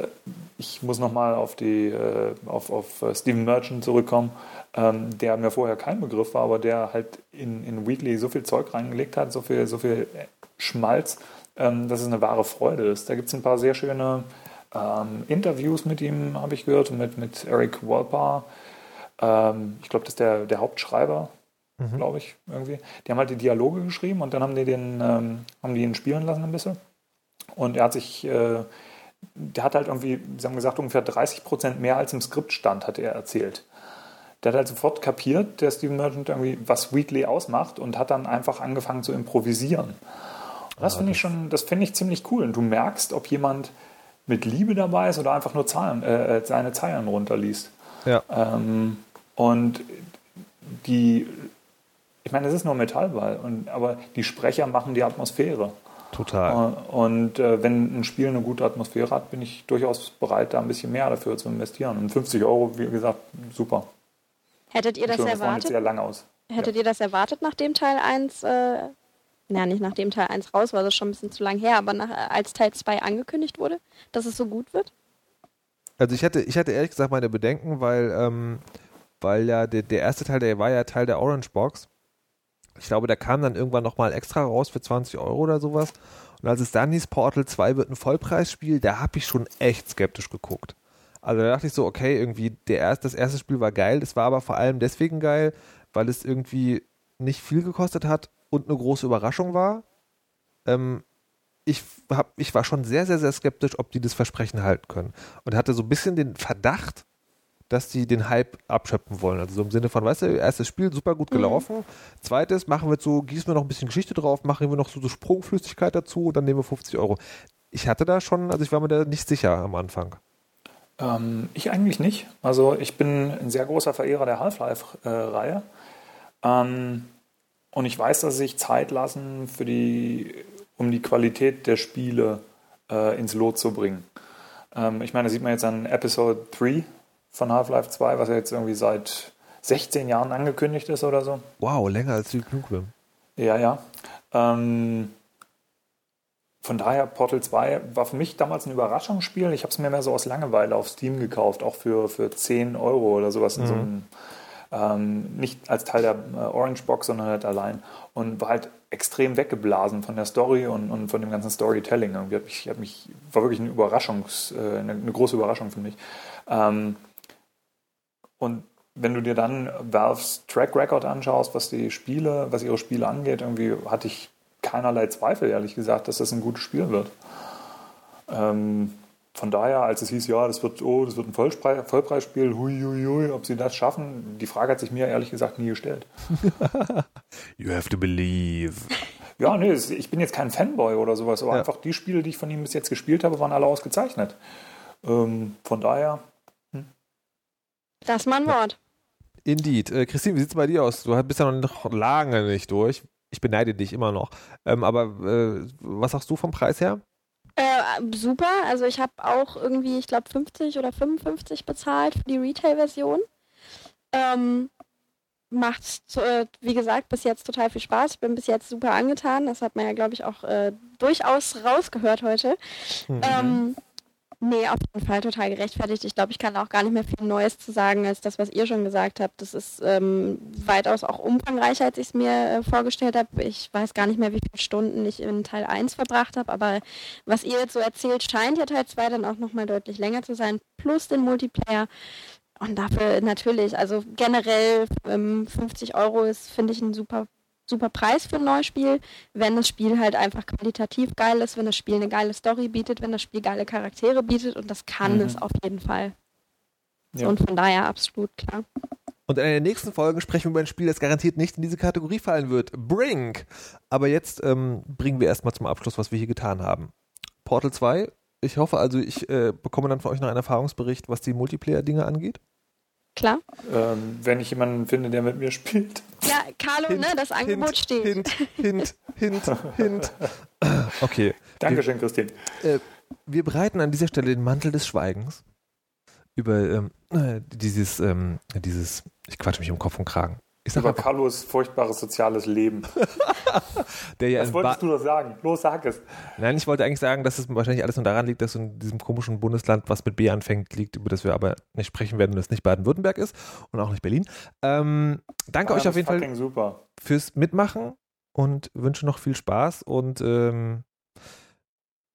Ich muss nochmal auf, die, äh, auf, auf äh, Steven Merchant zurückkommen, ähm, der mir vorher kein Begriff war, aber der halt in, in Wheatley so viel Zeug reingelegt hat, so viel, so viel Schmalz, ähm, dass es eine wahre Freude ist. Da gibt es ein paar sehr schöne Interviews mit ihm, habe ich gehört, mit, mit Eric Walper. Ich glaube, das ist der, der Hauptschreiber, glaube ich, irgendwie. Die haben halt die Dialoge geschrieben und dann haben die den, ähm, haben die ihn spielen lassen ein bisschen. Und er hat sich, äh, der hat halt irgendwie, sie haben gesagt, ungefähr 30 Prozent mehr als im Skript stand, hat er erzählt. Der hat halt sofort kapiert, der Steven Merchant, irgendwie, was Wheatley ausmacht und hat dann einfach angefangen zu improvisieren. Und das finde ich schon, das finde ich ziemlich cool. Und du merkst, ob jemand mit Liebe dabei ist oder einfach nur Zahlen, äh, seine Zeilen runterliest. Ja. Ähm, und die, ich meine, es ist nur Metallball, und, aber die Sprecher machen die Atmosphäre. Total. Und äh, wenn ein Spiel eine gute Atmosphäre hat, bin ich durchaus bereit, da ein bisschen mehr dafür zu investieren. Und 50 Euro, wie gesagt, super. Hättet ihr das jetzt erwartet? sehr lang aus. Hättet ihr das erwartet, nachdem Teil 1, äh, na nicht nachdem Teil 1 raus war, das ist schon ein bisschen zu lang her, aber nach, als Teil 2 angekündigt wurde, dass es so gut wird? Also ich hatte, ich hatte ehrlich gesagt meine Bedenken, weil, ähm, weil ja der, der erste Teil, der war ja Teil der Orange Box. Ich glaube, der kam dann irgendwann nochmal extra raus für 20 Euro oder sowas. Und als es dann hieß, Portal 2 wird ein Vollpreisspiel, da habe ich schon echt skeptisch geguckt. Also da dachte ich so, okay, irgendwie der erst, das erste Spiel war geil, das war aber vor allem deswegen geil, weil es irgendwie nicht viel gekostet hat und eine große Überraschung war. Ähm, ich, hab, ich war schon sehr, sehr, sehr skeptisch, ob die das Versprechen halten können. Und hatte so ein bisschen den Verdacht, dass die den Hype abschöpfen wollen. Also so im Sinne von, weißt du, erstes Spiel super gut gelaufen. Zweites machen wir so, gießen wir noch ein bisschen Geschichte drauf, machen wir noch so, so Sprungflüssigkeit dazu und dann nehmen wir 50 Euro. Ich hatte da schon, also ich war mir da nicht sicher am Anfang. Ähm, ich eigentlich nicht. Also ich bin ein sehr großer Verehrer der Half-Life-Reihe. Ähm, und ich weiß, dass sie sich Zeit lassen, für die, um die Qualität der Spiele äh, ins Lot zu bringen. Ähm, ich meine, das sieht man jetzt an Episode 3 von Half-Life 2, was ja jetzt irgendwie seit 16 Jahren angekündigt ist oder so. Wow, länger als Duke Nukem. Ja, ja. Ähm, von daher, Portal 2 war für mich damals ein Überraschungsspiel. Ich habe es mir mehr so aus Langeweile auf Steam gekauft, auch für, für 10 Euro oder sowas in so einem, ähm, nicht als Teil der äh, Orange Box, sondern halt allein. Und war halt extrem weggeblasen von der Story und, und von dem ganzen Storytelling. Irgendwie hat mich, hat mich, war wirklich eine Überraschungs, äh, eine, eine große Überraschung für mich. Ähm, und wenn du dir dann Valves Track Record anschaust, was die Spiele, was ihre Spiele angeht, irgendwie hatte ich keinerlei Zweifel, ehrlich gesagt, dass das ein gutes Spiel wird. Ähm, von daher, als es hieß, ja, das wird, oh, das wird ein Vollpreis, Vollpreisspiel, hui, hui, hui, ob sie das schaffen, die Frage hat sich mir ehrlich gesagt nie gestellt. You have to believe. Ja, nee, ich bin jetzt kein Fanboy oder sowas, aber Ja. einfach die Spiele, die ich von ihm bis jetzt gespielt habe, waren alle ausgezeichnet. Ähm, von daher, Das ist mal ein Wort. Indeed. Äh, Christine, wie sieht's bei dir aus? Du bist ja noch lange nicht durch. Ich beneide dich immer noch. Ähm, aber äh, was sagst du vom Preis her? Äh, super, also ich habe auch irgendwie, ich glaube 50 oder 55 bezahlt für die Retail-Version. Ähm, macht, äh, wie gesagt, bis jetzt total viel Spaß. Ich bin bis jetzt super angetan. Das hat man ja, glaube ich, auch äh, durchaus rausgehört heute. Mhm. Ähm, nee, auf jeden Fall total gerechtfertigt. Ich glaube, ich kann auch gar nicht mehr viel Neues zu sagen als das, was ihr schon gesagt habt. Das ist ähm, weitaus auch umfangreicher, als ich es mir äh, vorgestellt habe. Ich weiß gar nicht mehr, wie viele Stunden ich in Teil 1 verbracht habe, aber was ihr jetzt so erzählt, scheint ja Teil 2 dann auch nochmal deutlich länger zu sein, plus den Multiplayer. Und dafür natürlich, also generell ähm, 50 Euro ist, finde ich, ein super, super Preis für ein neues Spiel, wenn das Spiel halt einfach qualitativ geil ist, wenn das Spiel eine geile Story bietet, wenn das Spiel geile Charaktere bietet und das kann mhm. es auf jeden Fall. Ja. Und von daher absolut klar. Und in der nächsten Folge sprechen wir über ein Spiel, das garantiert nicht in diese Kategorie fallen wird. Brink! Aber jetzt ähm, bringen wir erstmal zum Abschluss, was wir hier getan haben. Portal 2. Ich hoffe also, ich äh, bekomme dann von euch noch einen Erfahrungsbericht, was die Multiplayer-Dinge angeht. Klar. Ähm, wenn ich jemanden finde, der mit mir spielt. Ja, Carlo, hint, ne, das Angebot hint, steht. Hint, hint, hint, hint. Okay. Dankeschön, Christine. Äh, wir breiten an dieser Stelle den Mantel des Schweigens über ähm, äh, dieses, ähm, dieses, ich quatsche mich um Kopf und Kragen. Ich Über Carlos furchtbares soziales Leben. Der ja Was wolltest ba du doch sagen? Los, sag es. Nein, ich wollte eigentlich sagen, dass es wahrscheinlich alles nur daran liegt, dass in diesem komischen Bundesland, was mit B anfängt, liegt, über das wir aber nicht sprechen werden und es nicht Baden-Württemberg ist und auch nicht Berlin. Ähm, danke ah, euch auf jeden Fall super. fürs Mitmachen und wünsche noch viel Spaß und ähm,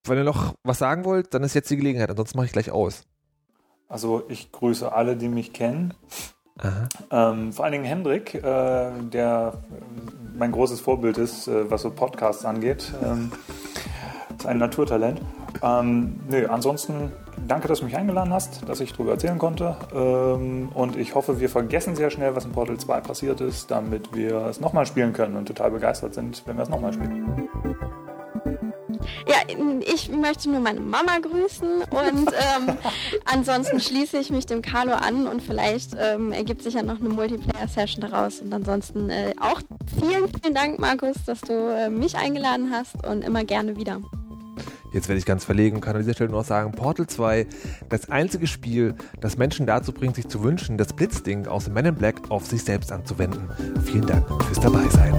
wenn ihr noch was sagen wollt, dann ist jetzt die Gelegenheit, ansonsten mache ich gleich aus. Also ich grüße alle, die mich kennen. Ähm, vor allen Dingen Hendrik, äh, der äh, mein großes Vorbild ist, äh, was so Podcasts angeht. Ähm, ist ein Naturtalent. Ähm, nö, ansonsten danke, dass du mich eingeladen hast, dass ich darüber erzählen konnte. Ähm, und ich hoffe, wir vergessen sehr schnell, was in Portal 2 passiert ist, damit wir es nochmal spielen können und total begeistert sind, wenn wir es nochmal spielen. Ja, ich möchte nur meine Mama grüßen und ähm, ansonsten schließe ich mich dem Carlo an und vielleicht ähm, ergibt sich ja noch eine Multiplayer-Session daraus. Und ansonsten äh, auch vielen, vielen Dank, Markus, dass du äh, mich eingeladen hast und immer gerne wieder. Jetzt werde ich ganz verlegen und kann an dieser Stelle nur noch sagen, Portal 2, das einzige Spiel, das Menschen dazu bringt, sich zu wünschen, das Blitzding aus Men in Black auf sich selbst anzuwenden. Vielen Dank fürs Dabeisein.